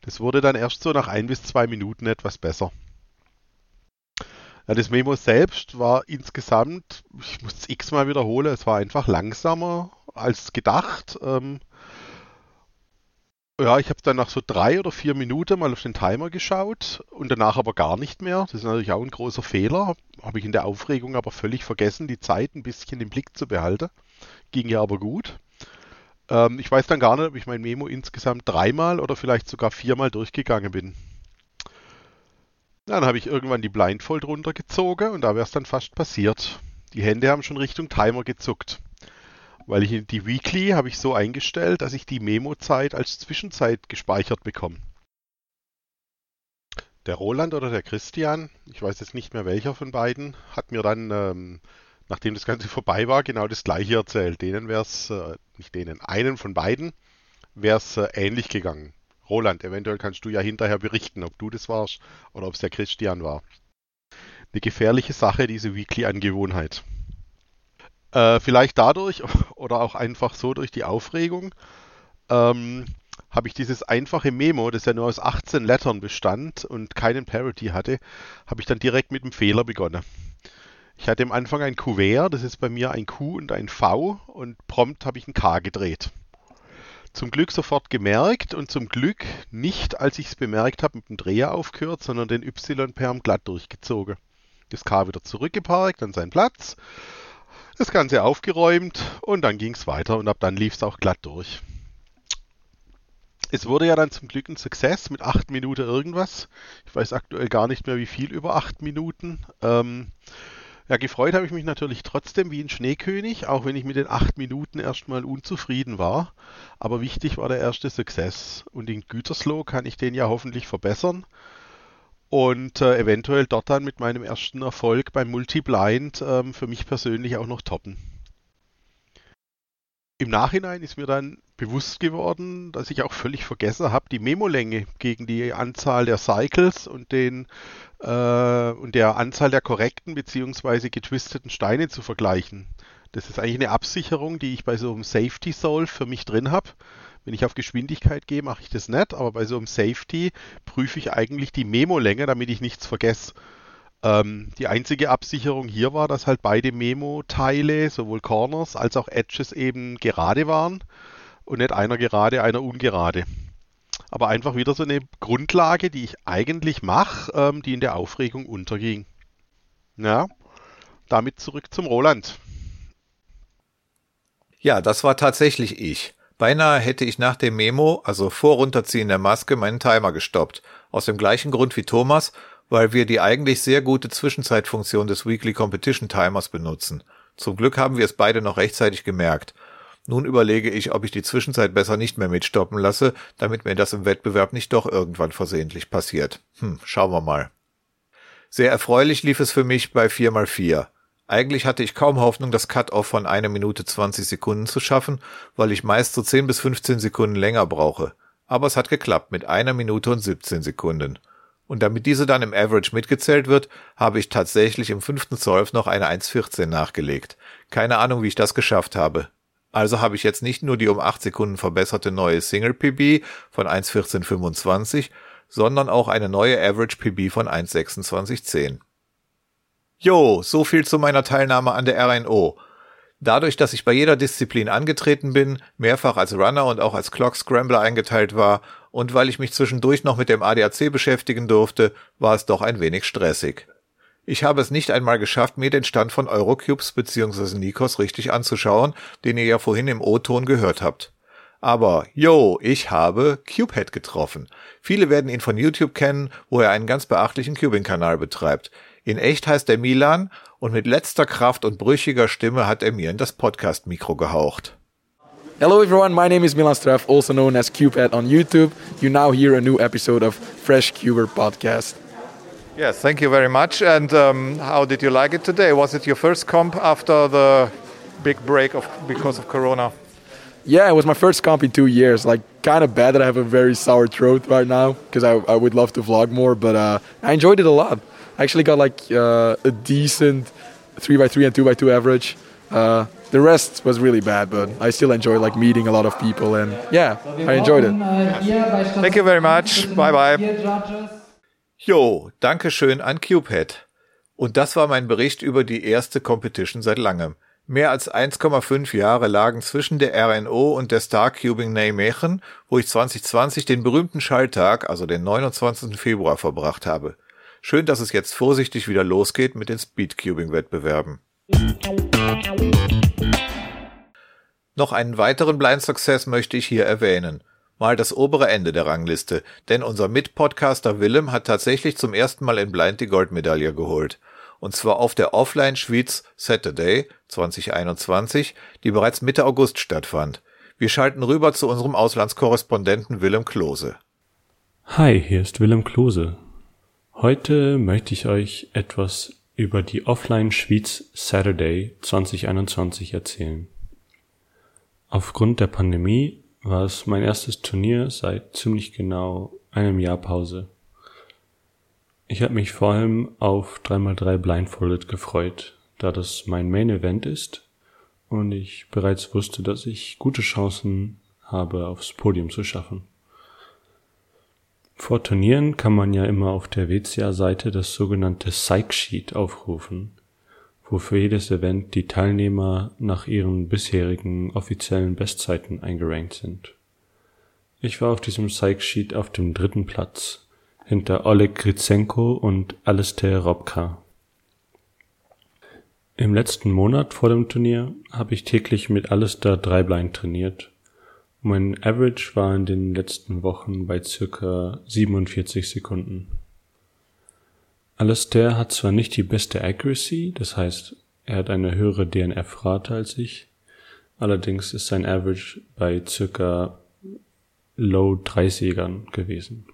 Das wurde dann erst so nach ein bis zwei Minuten etwas besser. Ja, das Memo selbst war insgesamt, ich muss es x-mal wiederholen, es war einfach langsamer als gedacht. Ähm, ja, ich habe dann nach so drei oder vier Minuten mal auf den Timer geschaut und danach aber gar nicht mehr. Das ist natürlich auch ein großer Fehler. Habe ich in der Aufregung aber völlig vergessen, die Zeit ein bisschen im Blick zu behalten. Ging ja aber gut. Ähm, ich weiß dann gar nicht, ob ich mein Memo insgesamt dreimal oder vielleicht sogar viermal durchgegangen bin. Dann habe ich irgendwann die Blindfold runtergezogen und da wäre es dann fast passiert. Die Hände haben schon Richtung Timer gezuckt. Weil ich die Weekly habe ich so eingestellt, dass ich die Memo-Zeit als Zwischenzeit gespeichert bekomme. Der Roland oder der Christian, ich weiß jetzt nicht mehr welcher von beiden, hat mir dann, ähm, nachdem das Ganze vorbei war, genau das gleiche erzählt. Denen wäre es, äh, nicht denen, einen von beiden wäre es äh, ähnlich gegangen. Roland, eventuell kannst du ja hinterher berichten, ob du das warst oder ob es der Christian war. Eine gefährliche Sache, diese Weekly-Angewohnheit. Äh, vielleicht dadurch oder auch einfach so durch die Aufregung ähm, habe ich dieses einfache Memo, das ja nur aus 18 Lettern bestand und keinen Parity hatte, habe ich dann direkt mit einem Fehler begonnen. Ich hatte am Anfang ein Kuvert, das ist bei mir ein Q und ein V und prompt habe ich ein K gedreht zum Glück sofort gemerkt und zum Glück nicht, als ich es bemerkt habe, mit dem Dreher aufgehört, sondern den Y-Perm glatt durchgezogen. Das K wieder zurückgeparkt an seinen Platz, das Ganze aufgeräumt und dann ging es weiter und ab dann lief es auch glatt durch. Es wurde ja dann zum Glück ein Success mit 8 Minuten irgendwas. Ich weiß aktuell gar nicht mehr, wie viel über 8 Minuten. Ähm, ja, gefreut habe ich mich natürlich trotzdem wie ein Schneekönig, auch wenn ich mit den acht Minuten erstmal unzufrieden war. Aber wichtig war der erste Success. Und in Gütersloh kann ich den ja hoffentlich verbessern und äh, eventuell dort dann mit meinem ersten Erfolg beim Multiblind äh, für mich persönlich auch noch toppen. Im Nachhinein ist mir dann bewusst geworden, dass ich auch völlig vergessen habe, die Memolänge gegen die Anzahl der Cycles und, den, äh, und der Anzahl der korrekten bzw. getwisteten Steine zu vergleichen. Das ist eigentlich eine Absicherung, die ich bei so einem Safety Solve für mich drin habe. Wenn ich auf Geschwindigkeit gehe, mache ich das nicht, aber bei so einem Safety prüfe ich eigentlich die Memo-Länge, damit ich nichts vergesse. Ähm, die einzige Absicherung hier war, dass halt beide Memo-Teile, sowohl Corners als auch Edges eben gerade waren und nicht einer gerade, einer ungerade. Aber einfach wieder so eine Grundlage, die ich eigentlich mache, ähm, die in der Aufregung unterging. Ja, damit zurück zum Roland. Ja, das war tatsächlich ich. Beinahe hätte ich nach dem Memo, also vor Runterziehen der Maske, meinen Timer gestoppt. Aus dem gleichen Grund wie Thomas, weil wir die eigentlich sehr gute Zwischenzeitfunktion des Weekly Competition Timers benutzen. Zum Glück haben wir es beide noch rechtzeitig gemerkt. Nun überlege ich, ob ich die Zwischenzeit besser nicht mehr mitstoppen lasse, damit mir das im Wettbewerb nicht doch irgendwann versehentlich passiert. Hm, schauen wir mal. Sehr erfreulich lief es für mich bei 4x4. Eigentlich hatte ich kaum Hoffnung, das Cut-Off von einer Minute 20 Sekunden zu schaffen, weil ich meist so 10 bis 15 Sekunden länger brauche. Aber es hat geklappt mit einer Minute und 17 Sekunden. Und damit diese dann im Average mitgezählt wird, habe ich tatsächlich im fünften Zolf noch eine 1.14 nachgelegt. Keine Ahnung, wie ich das geschafft habe. Also habe ich jetzt nicht nur die um 8 Sekunden verbesserte neue Single PB von 1.14.25, sondern auch eine neue Average PB von 1.26.10. Jo, so viel zu meiner Teilnahme an der RNO. Dadurch, dass ich bei jeder Disziplin angetreten bin, mehrfach als Runner und auch als Clock Scrambler eingeteilt war und weil ich mich zwischendurch noch mit dem ADAC beschäftigen durfte, war es doch ein wenig stressig. Ich habe es nicht einmal geschafft, mir den Stand von Eurocubes bzw. Nikos richtig anzuschauen, den ihr ja vorhin im O-Ton gehört habt. Aber, yo, ich habe Cubehead getroffen. Viele werden ihn von YouTube kennen, wo er einen ganz beachtlichen Cubing-Kanal betreibt. In echt heißt er Milan und mit letzter Kraft und brüchiger Stimme hat er mir in das Podcast-Mikro gehaucht. Hello everyone, my name is Milan Streff, also known as Cubehead on YouTube. You now hear a new episode of Fresh Cuber Podcast. Yes, thank you very much. And um, how did you like it today? Was it your first comp after the big break of because of Corona? Yeah, it was my first comp in two years. Like, kind of bad that I have a very sour throat right now because I, I would love to vlog more, but uh, I enjoyed it a lot. Actually got like uh, a decent 3x3 and 2x2 average. Uh, the rest was really bad, but I still enjoyed like meeting a lot of people and yeah, I enjoyed it. Thank you very much. Bye bye. Jo, danke schön an Cubehead. Und das war mein Bericht über die erste Competition seit langem. Mehr als 1,5 Jahre lagen zwischen der RNO und der Star Cubing Nijmegen, wo ich 2020 den berühmten Schalltag, also den 29. Februar, verbracht habe. Schön, dass es jetzt vorsichtig wieder losgeht mit den Speedcubing-Wettbewerben. Noch einen weiteren Blind Success möchte ich hier erwähnen. Mal das obere Ende der Rangliste, denn unser Mitpodcaster Willem hat tatsächlich zum ersten Mal in Blind die Goldmedaille geholt. Und zwar auf der Offline Schweiz Saturday 2021, die bereits Mitte August stattfand. Wir schalten rüber zu unserem Auslandskorrespondenten Willem Klose. Hi, hier ist Willem Klose. Heute möchte ich euch etwas über die Offline Schweiz Saturday 2021 erzählen. Aufgrund der Pandemie war es mein erstes Turnier seit ziemlich genau einem Jahr Pause. Ich habe mich vor allem auf 3x3 Blindfolded gefreut, da das mein Main Event ist und ich bereits wusste, dass ich gute Chancen habe, aufs Podium zu schaffen. Vor Turnieren kann man ja immer auf der WCA-Seite das sogenannte Psych-Sheet aufrufen, wo für jedes Event die Teilnehmer nach ihren bisherigen offiziellen Bestzeiten eingerankt sind. Ich war auf diesem Psych-Sheet auf dem dritten Platz, hinter Oleg Gritsenko und Alistair Robka. Im letzten Monat vor dem Turnier habe ich täglich mit Alistair Dreiblind trainiert mein Average war in den letzten Wochen bei circa 47 Sekunden. Alastair hat zwar nicht die beste Accuracy, das heißt, er hat eine höhere DNF-Rate als ich, allerdings ist sein Average bei circa Low 30ern gewesen.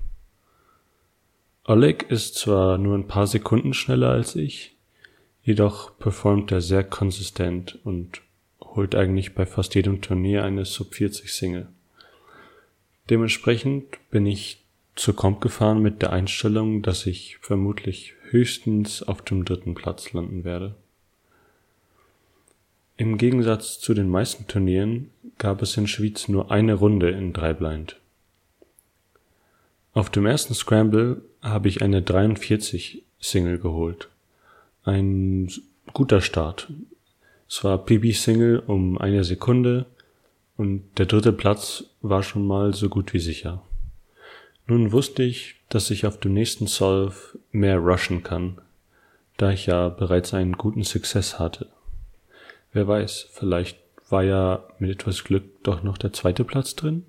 Oleg ist zwar nur ein paar Sekunden schneller als ich, jedoch performt er sehr konsistent und holt eigentlich bei fast jedem Turnier eine Sub 40 Single. Dementsprechend bin ich zur Comp gefahren mit der Einstellung, dass ich vermutlich höchstens auf dem dritten Platz landen werde. Im Gegensatz zu den meisten Turnieren gab es in Schwyz nur eine Runde in drei Blind. Auf dem ersten Scramble habe ich eine 43 Single geholt. Ein guter Start. Es war PB Single um eine Sekunde und der dritte Platz war schon mal so gut wie sicher. Nun wusste ich, dass ich auf dem nächsten Solve mehr rushen kann, da ich ja bereits einen guten Success hatte. Wer weiß, vielleicht war ja mit etwas Glück doch noch der zweite Platz drin?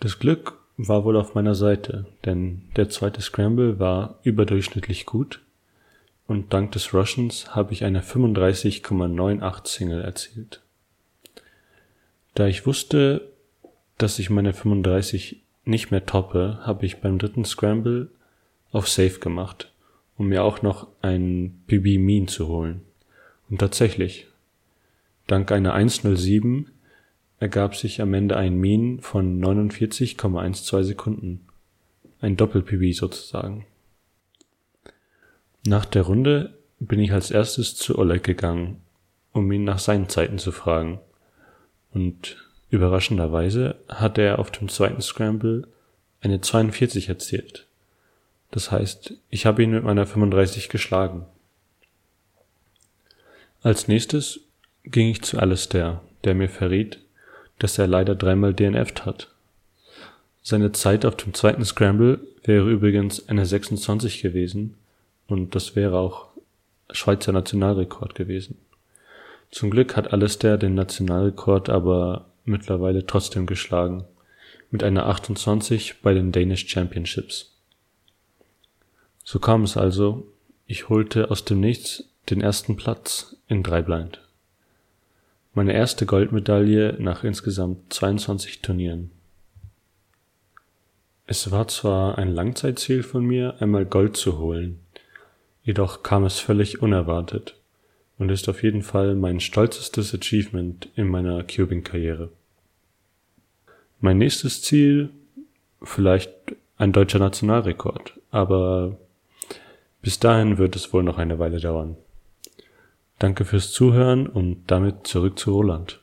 Das Glück war wohl auf meiner Seite, denn der zweite Scramble war überdurchschnittlich gut und dank des Russians habe ich eine 35,98 Single erzielt. Da ich wusste, dass ich meine 35 nicht mehr toppe, habe ich beim dritten Scramble auf Safe gemacht, um mir auch noch ein PB Mean zu holen. Und tatsächlich, dank einer 107 ergab sich am Ende ein Mean von 49,12 Sekunden. Ein Doppel-PB sozusagen. Nach der Runde bin ich als erstes zu Oleg gegangen, um ihn nach seinen Zeiten zu fragen. Und überraschenderweise hatte er auf dem zweiten Scramble eine 42 erzielt. Das heißt, ich habe ihn mit meiner 35 geschlagen. Als nächstes ging ich zu Alistair, der mir verriet, dass er leider dreimal DNFt hat. Seine Zeit auf dem zweiten Scramble wäre übrigens eine 26 gewesen und das wäre auch Schweizer Nationalrekord gewesen. Zum Glück hat Alistair den Nationalrekord aber mittlerweile trotzdem geschlagen, mit einer 28 bei den Danish Championships. So kam es also, ich holte aus dem Nichts den ersten Platz in drei Blind. Meine erste Goldmedaille nach insgesamt 22 Turnieren. Es war zwar ein Langzeitziel von mir, einmal Gold zu holen, jedoch kam es völlig unerwartet und ist auf jeden Fall mein stolzestes Achievement in meiner Cubing-Karriere. Mein nächstes Ziel, vielleicht ein deutscher Nationalrekord, aber bis dahin wird es wohl noch eine Weile dauern. Danke fürs Zuhören und damit zurück zu Roland.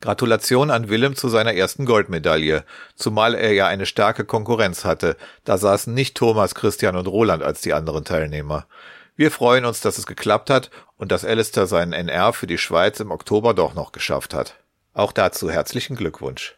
Gratulation an Willem zu seiner ersten Goldmedaille, zumal er ja eine starke Konkurrenz hatte. Da saßen nicht Thomas, Christian und Roland als die anderen Teilnehmer. Wir freuen uns, dass es geklappt hat und dass Alistair seinen NR für die Schweiz im Oktober doch noch geschafft hat. Auch dazu herzlichen Glückwunsch.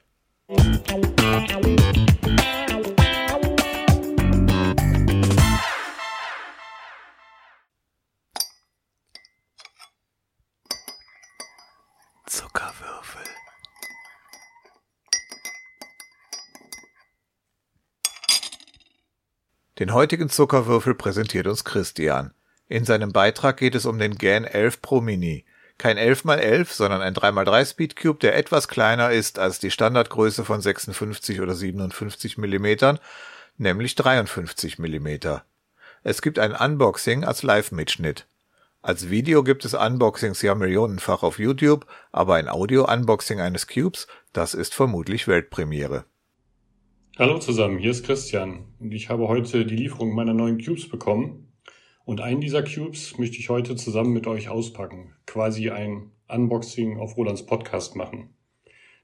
Den heutigen Zuckerwürfel präsentiert uns Christian. In seinem Beitrag geht es um den GAN 11 Pro Mini. Kein 11x11, sondern ein 3x3 Speedcube, der etwas kleiner ist als die Standardgröße von 56 oder 57 mm, nämlich 53 mm. Es gibt ein Unboxing als Live-Mitschnitt. Als Video gibt es Unboxings ja millionenfach auf YouTube, aber ein Audio-Unboxing eines Cubes, das ist vermutlich Weltpremiere. Hallo zusammen, hier ist Christian und ich habe heute die Lieferung meiner neuen Cubes bekommen. Und einen dieser Cubes möchte ich heute zusammen mit euch auspacken, quasi ein Unboxing auf Rolands Podcast machen.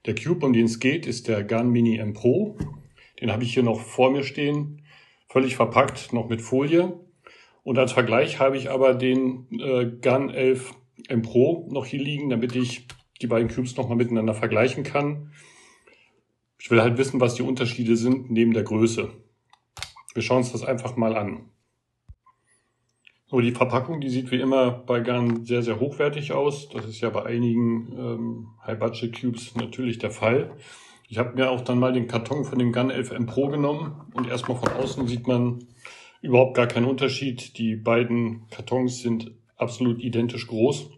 Der Cube, um den es geht, ist der Gun Mini M Pro. Den habe ich hier noch vor mir stehen, völlig verpackt, noch mit Folie. Und als Vergleich habe ich aber den äh, Gun 11 M Pro noch hier liegen, damit ich die beiden Cubes nochmal miteinander vergleichen kann. Ich will halt wissen, was die Unterschiede sind neben der Größe. Wir schauen uns das einfach mal an. So, die Verpackung, die sieht wie immer bei Gun sehr, sehr hochwertig aus. Das ist ja bei einigen ähm, High-Budget-Cubes natürlich der Fall. Ich habe mir auch dann mal den Karton von dem Gun 11 M Pro genommen und erstmal von außen sieht man überhaupt gar kein Unterschied. Die beiden Kartons sind absolut identisch groß.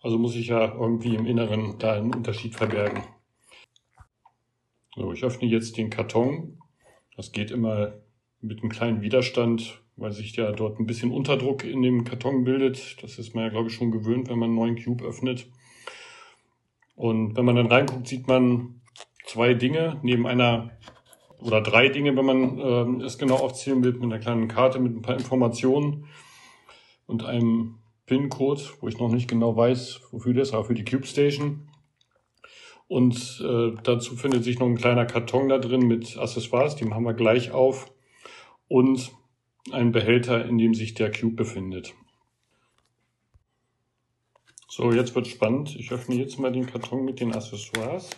Also muss ich ja irgendwie im Inneren da einen Unterschied verbergen. So, ich öffne jetzt den Karton. Das geht immer mit einem kleinen Widerstand, weil sich ja dort ein bisschen Unterdruck in dem Karton bildet. Das ist man ja, glaube ich, schon gewöhnt, wenn man einen neuen Cube öffnet. Und wenn man dann reinguckt, sieht man zwei Dinge neben einer oder drei Dinge, wenn man äh, es genau aufzählen will, mit einer kleinen Karte mit ein paar Informationen und einem PIN-Code, wo ich noch nicht genau weiß, wofür das ist, aber für die Cube Station. Und äh, dazu findet sich noch ein kleiner Karton da drin mit Accessoires, die machen wir gleich auf. Und ein Behälter, in dem sich der Cube befindet. So, jetzt wird spannend. Ich öffne jetzt mal den Karton mit den Accessoires.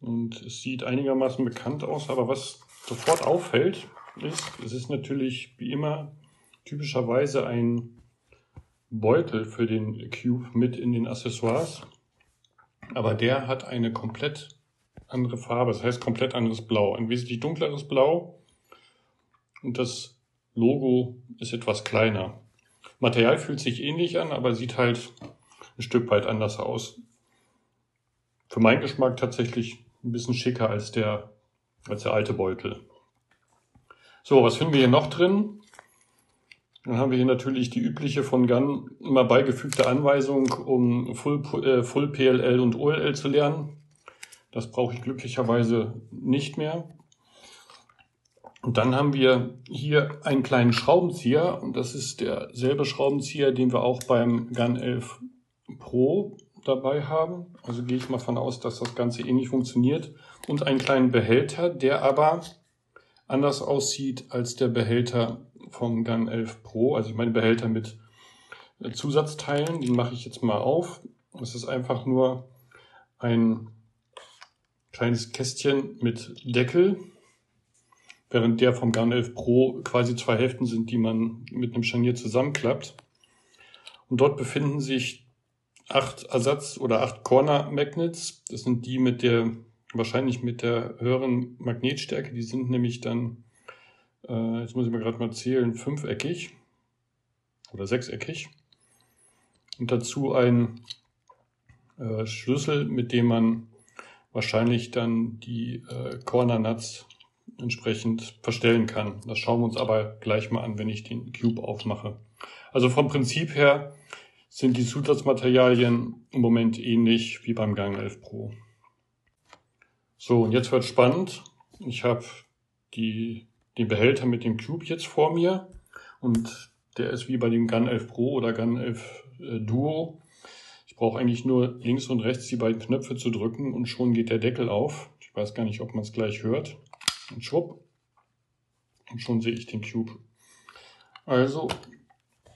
Und es sieht einigermaßen bekannt aus, aber was sofort auffällt, ist, es ist natürlich wie immer typischerweise ein Beutel für den Cube mit in den Accessoires. Aber der hat eine komplett andere Farbe, das heißt komplett anderes Blau, ein wesentlich dunkleres Blau. Und das Logo ist etwas kleiner. Material fühlt sich ähnlich an, aber sieht halt ein Stück weit anders aus. Für meinen Geschmack tatsächlich ein bisschen schicker als der, als der alte Beutel. So, was finden wir hier noch drin? Dann haben wir hier natürlich die übliche von Gun immer beigefügte Anweisung, um Full, äh, Full PLL und OLL zu lernen. Das brauche ich glücklicherweise nicht mehr. Und dann haben wir hier einen kleinen Schraubenzieher und das ist derselbe Schraubenzieher, den wir auch beim Gun 11 Pro dabei haben. Also gehe ich mal von aus, dass das Ganze ähnlich funktioniert. Und einen kleinen Behälter, der aber anders aussieht als der Behälter vom Gun 11 Pro. Also meine Behälter mit Zusatzteilen. Den mache ich jetzt mal auf. Es ist einfach nur ein kleines Kästchen mit Deckel, während der vom Gun 11 Pro quasi zwei Hälften sind, die man mit einem Scharnier zusammenklappt. Und dort befinden sich acht Ersatz- oder acht Corner-Magnets. Das sind die mit der, wahrscheinlich mit der höheren Magnetstärke. Die sind nämlich dann, äh, jetzt muss ich mir gerade mal zählen, fünfeckig oder sechseckig. Und dazu ein äh, Schlüssel, mit dem man wahrscheinlich dann die äh, Corner Nuts entsprechend verstellen kann. Das schauen wir uns aber gleich mal an, wenn ich den Cube aufmache. Also vom Prinzip her sind die Zusatzmaterialien im Moment ähnlich wie beim Gang 11 Pro. So, und jetzt wird spannend. Ich habe die, den Behälter mit dem Cube jetzt vor mir und der ist wie bei dem Gun 11 Pro oder Gun 11 äh, Duo. Ich brauche eigentlich nur links und rechts die beiden Knöpfe zu drücken und schon geht der Deckel auf. Ich weiß gar nicht, ob man es gleich hört. Und schwupp. Und schon sehe ich den Cube. Also,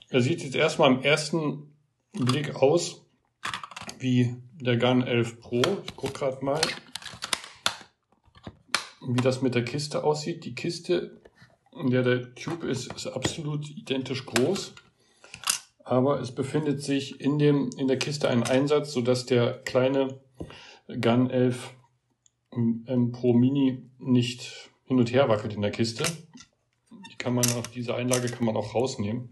er sieht jetzt erstmal im ersten Blick aus wie der Gun 11 Pro. Ich gucke gerade mal, wie das mit der Kiste aussieht. Die Kiste, in der der Cube ist, ist absolut identisch groß. Aber es befindet sich in, dem, in der Kiste ein Einsatz, sodass der kleine Gun 11 M Pro Mini nicht hin und her wackelt in der Kiste. Die kann man auch, diese Einlage kann man auch rausnehmen.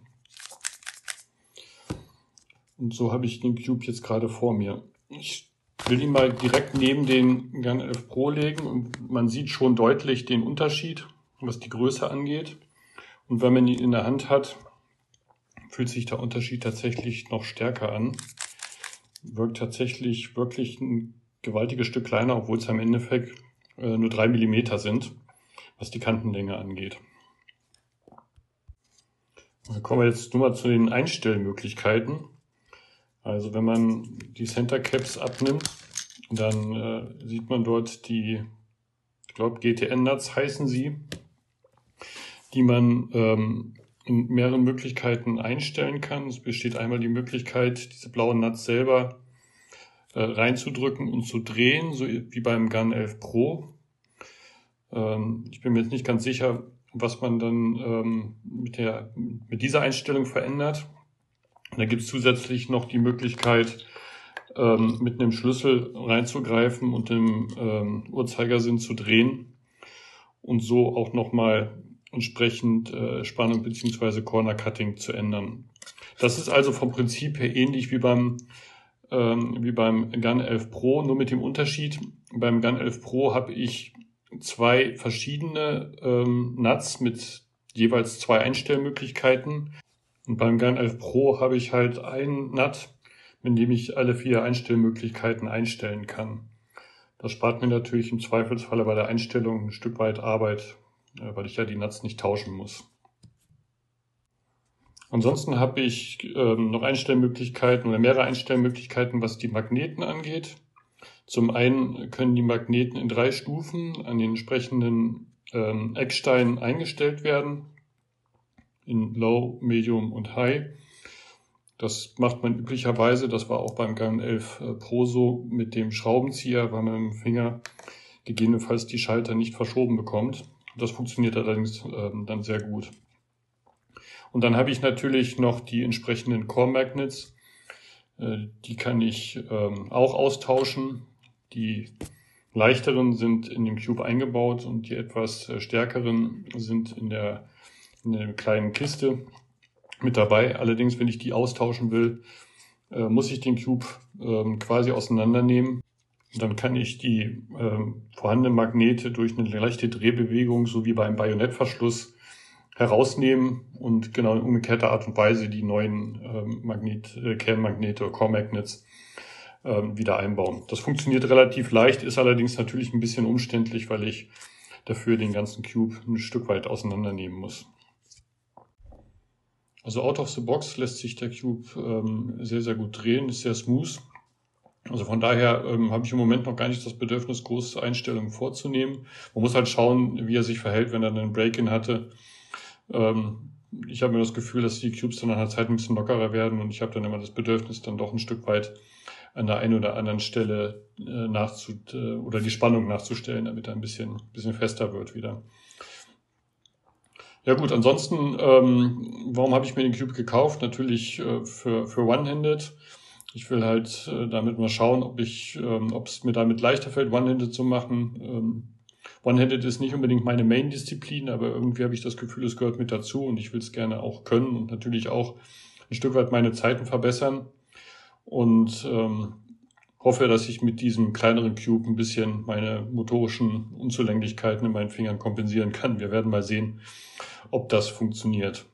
Und so habe ich den Cube jetzt gerade vor mir. Ich will ihn mal direkt neben den Gun 11 Pro legen und man sieht schon deutlich den Unterschied, was die Größe angeht. Und wenn man ihn in der Hand hat, fühlt sich der Unterschied tatsächlich noch stärker an. Wirkt tatsächlich wirklich ein gewaltiges Stück kleiner, obwohl es am Endeffekt äh, nur drei Millimeter sind, was die Kantenlänge angeht. Dann kommen wir jetzt nur mal zu den Einstellmöglichkeiten. Also wenn man die Center Caps abnimmt, dann äh, sieht man dort die, ich glaube GTN Nuts heißen sie, die man ähm, in mehreren Möglichkeiten einstellen kann. Es besteht einmal die Möglichkeit, diese blauen Nuts selber äh, reinzudrücken und zu drehen, so wie beim Gun 11 Pro. Ähm, ich bin mir jetzt nicht ganz sicher, was man dann ähm, mit, der, mit dieser Einstellung verändert. Da gibt es zusätzlich noch die Möglichkeit, ähm, mit einem Schlüssel reinzugreifen und im ähm, Uhrzeigersinn zu drehen und so auch nochmal entsprechend äh, Spannung beziehungsweise Corner Cutting zu ändern. Das ist also vom Prinzip her ähnlich wie beim ähm, wie beim Gun 11 Pro, nur mit dem Unterschied, beim Gun 11 Pro habe ich zwei verschiedene ähm, Nuts mit jeweils zwei Einstellmöglichkeiten. Und beim Gun 11 Pro habe ich halt einen Nut, mit dem ich alle vier Einstellmöglichkeiten einstellen kann. Das spart mir natürlich im Zweifelsfalle bei der Einstellung ein Stück weit Arbeit, äh, weil ich ja die Nuts nicht tauschen muss. Ansonsten habe ich ähm, noch Einstellmöglichkeiten oder mehrere Einstellmöglichkeiten, was die Magneten angeht. Zum einen können die Magneten in drei Stufen an den entsprechenden ähm, Ecksteinen eingestellt werden. In Low, Medium und High. Das macht man üblicherweise, das war auch beim Garmin 11 äh, Pro so, mit dem Schraubenzieher, weil man mit dem Finger gegebenenfalls die Schalter nicht verschoben bekommt. Das funktioniert allerdings ähm, dann sehr gut. Und dann habe ich natürlich noch die entsprechenden Core Magnets. Äh, die kann ich ähm, auch austauschen. Die leichteren sind in dem Cube eingebaut und die etwas äh, stärkeren sind in der, in der kleinen Kiste mit dabei. Allerdings, wenn ich die austauschen will, äh, muss ich den Cube ähm, quasi auseinandernehmen. Dann kann ich die ähm, vorhandenen Magnete durch eine leichte Drehbewegung, so wie beim Bajonettverschluss, herausnehmen und genau in umgekehrter Art und Weise die neuen ähm, Magnet, äh, Kernmagnete, Core Magnets ähm, wieder einbauen. Das funktioniert relativ leicht, ist allerdings natürlich ein bisschen umständlich, weil ich dafür den ganzen Cube ein Stück weit auseinandernehmen muss. Also out of the box lässt sich der Cube ähm, sehr, sehr gut drehen, ist sehr smooth. Also von daher ähm, habe ich im Moment noch gar nicht das Bedürfnis, große Einstellungen vorzunehmen. Man muss halt schauen, wie er sich verhält, wenn er einen Break-in hatte. Ähm, ich habe mir das Gefühl, dass die Cubes dann nach einer Zeit ein bisschen lockerer werden und ich habe dann immer das Bedürfnis, dann doch ein Stück weit an der einen oder anderen Stelle äh, nachzu äh, oder die Spannung nachzustellen, damit er ein bisschen, bisschen fester wird wieder. Ja gut, ansonsten, ähm, warum habe ich mir den Cube gekauft? Natürlich äh, für, für One-Handed. Ich will halt äh, damit mal schauen, ob ich, ähm, ob es mir damit leichter fällt, One-Handed zu machen. Ähm, One-Handed ist nicht unbedingt meine Main-Disziplin, aber irgendwie habe ich das Gefühl, es gehört mit dazu und ich will es gerne auch können und natürlich auch ein Stück weit meine Zeiten verbessern und ähm, hoffe, dass ich mit diesem kleineren Cube ein bisschen meine motorischen Unzulänglichkeiten in meinen Fingern kompensieren kann. Wir werden mal sehen, ob das funktioniert.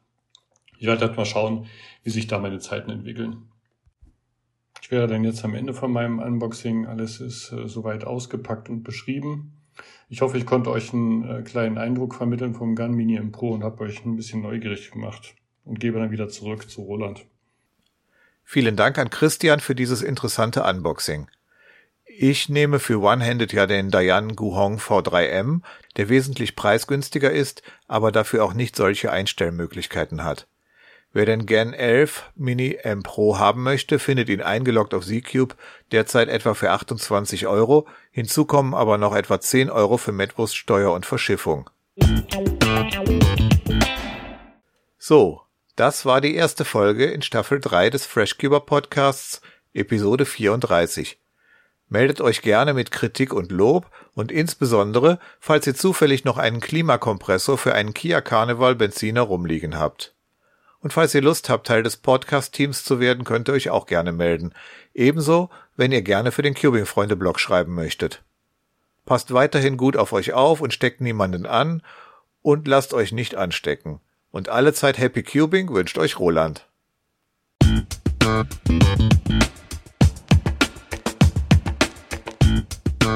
Ich werde halt mal schauen, wie sich da meine Zeiten entwickeln. Ich wäre dann jetzt am Ende von meinem Unboxing. Alles ist äh, soweit ausgepackt und beschrieben. Ich hoffe, ich konnte euch einen äh, kleinen Eindruck vermitteln vom Gun Mini M Pro und habe euch ein bisschen neugierig gemacht und gebe dann wieder zurück zu Roland. Vielen Dank an Christian für dieses interessante Unboxing. Ich nehme für One-Handed ja den Dayan Guhong V3M, der wesentlich preisgünstiger ist, aber dafür auch nicht solche Einstellmöglichkeiten hat. Wer den Gen 11 Mini M Pro haben möchte, findet ihn eingeloggt auf Z-Cube, derzeit etwa für 28 Euro, hinzu kommen aber noch etwa 10 Euro für Mettwurststeuer und Verschiffung. So, das war die erste Folge in Staffel 3 des Freshkeeper Podcasts, Episode 34. Meldet euch gerne mit Kritik und Lob und insbesondere, falls ihr zufällig noch einen Klimakompressor für einen Kia Carnival Benziner rumliegen habt. Und falls ihr Lust habt, Teil des Podcast-Teams zu werden, könnt ihr euch auch gerne melden. Ebenso, wenn ihr gerne für den Cubing-Freunde-Blog schreiben möchtet. Passt weiterhin gut auf euch auf und steckt niemanden an und lasst euch nicht anstecken. Und alle Zeit Happy Cubing wünscht euch Roland.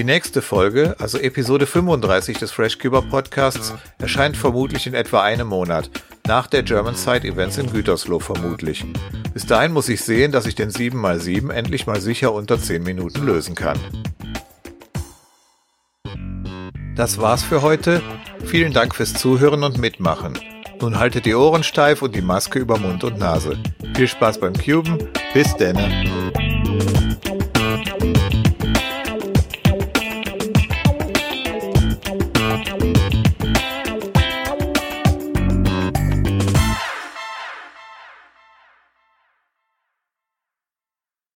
Die nächste Folge, also Episode 35 des FreshCuber Podcasts, erscheint vermutlich in etwa einem Monat, nach der German Side Events in Gütersloh vermutlich. Bis dahin muss ich sehen, dass ich den 7x7 endlich mal sicher unter 10 Minuten lösen kann. Das war's für heute. Vielen Dank fürs Zuhören und Mitmachen. Nun haltet die Ohren steif und die Maske über Mund und Nase. Viel Spaß beim Cuben. Bis denne.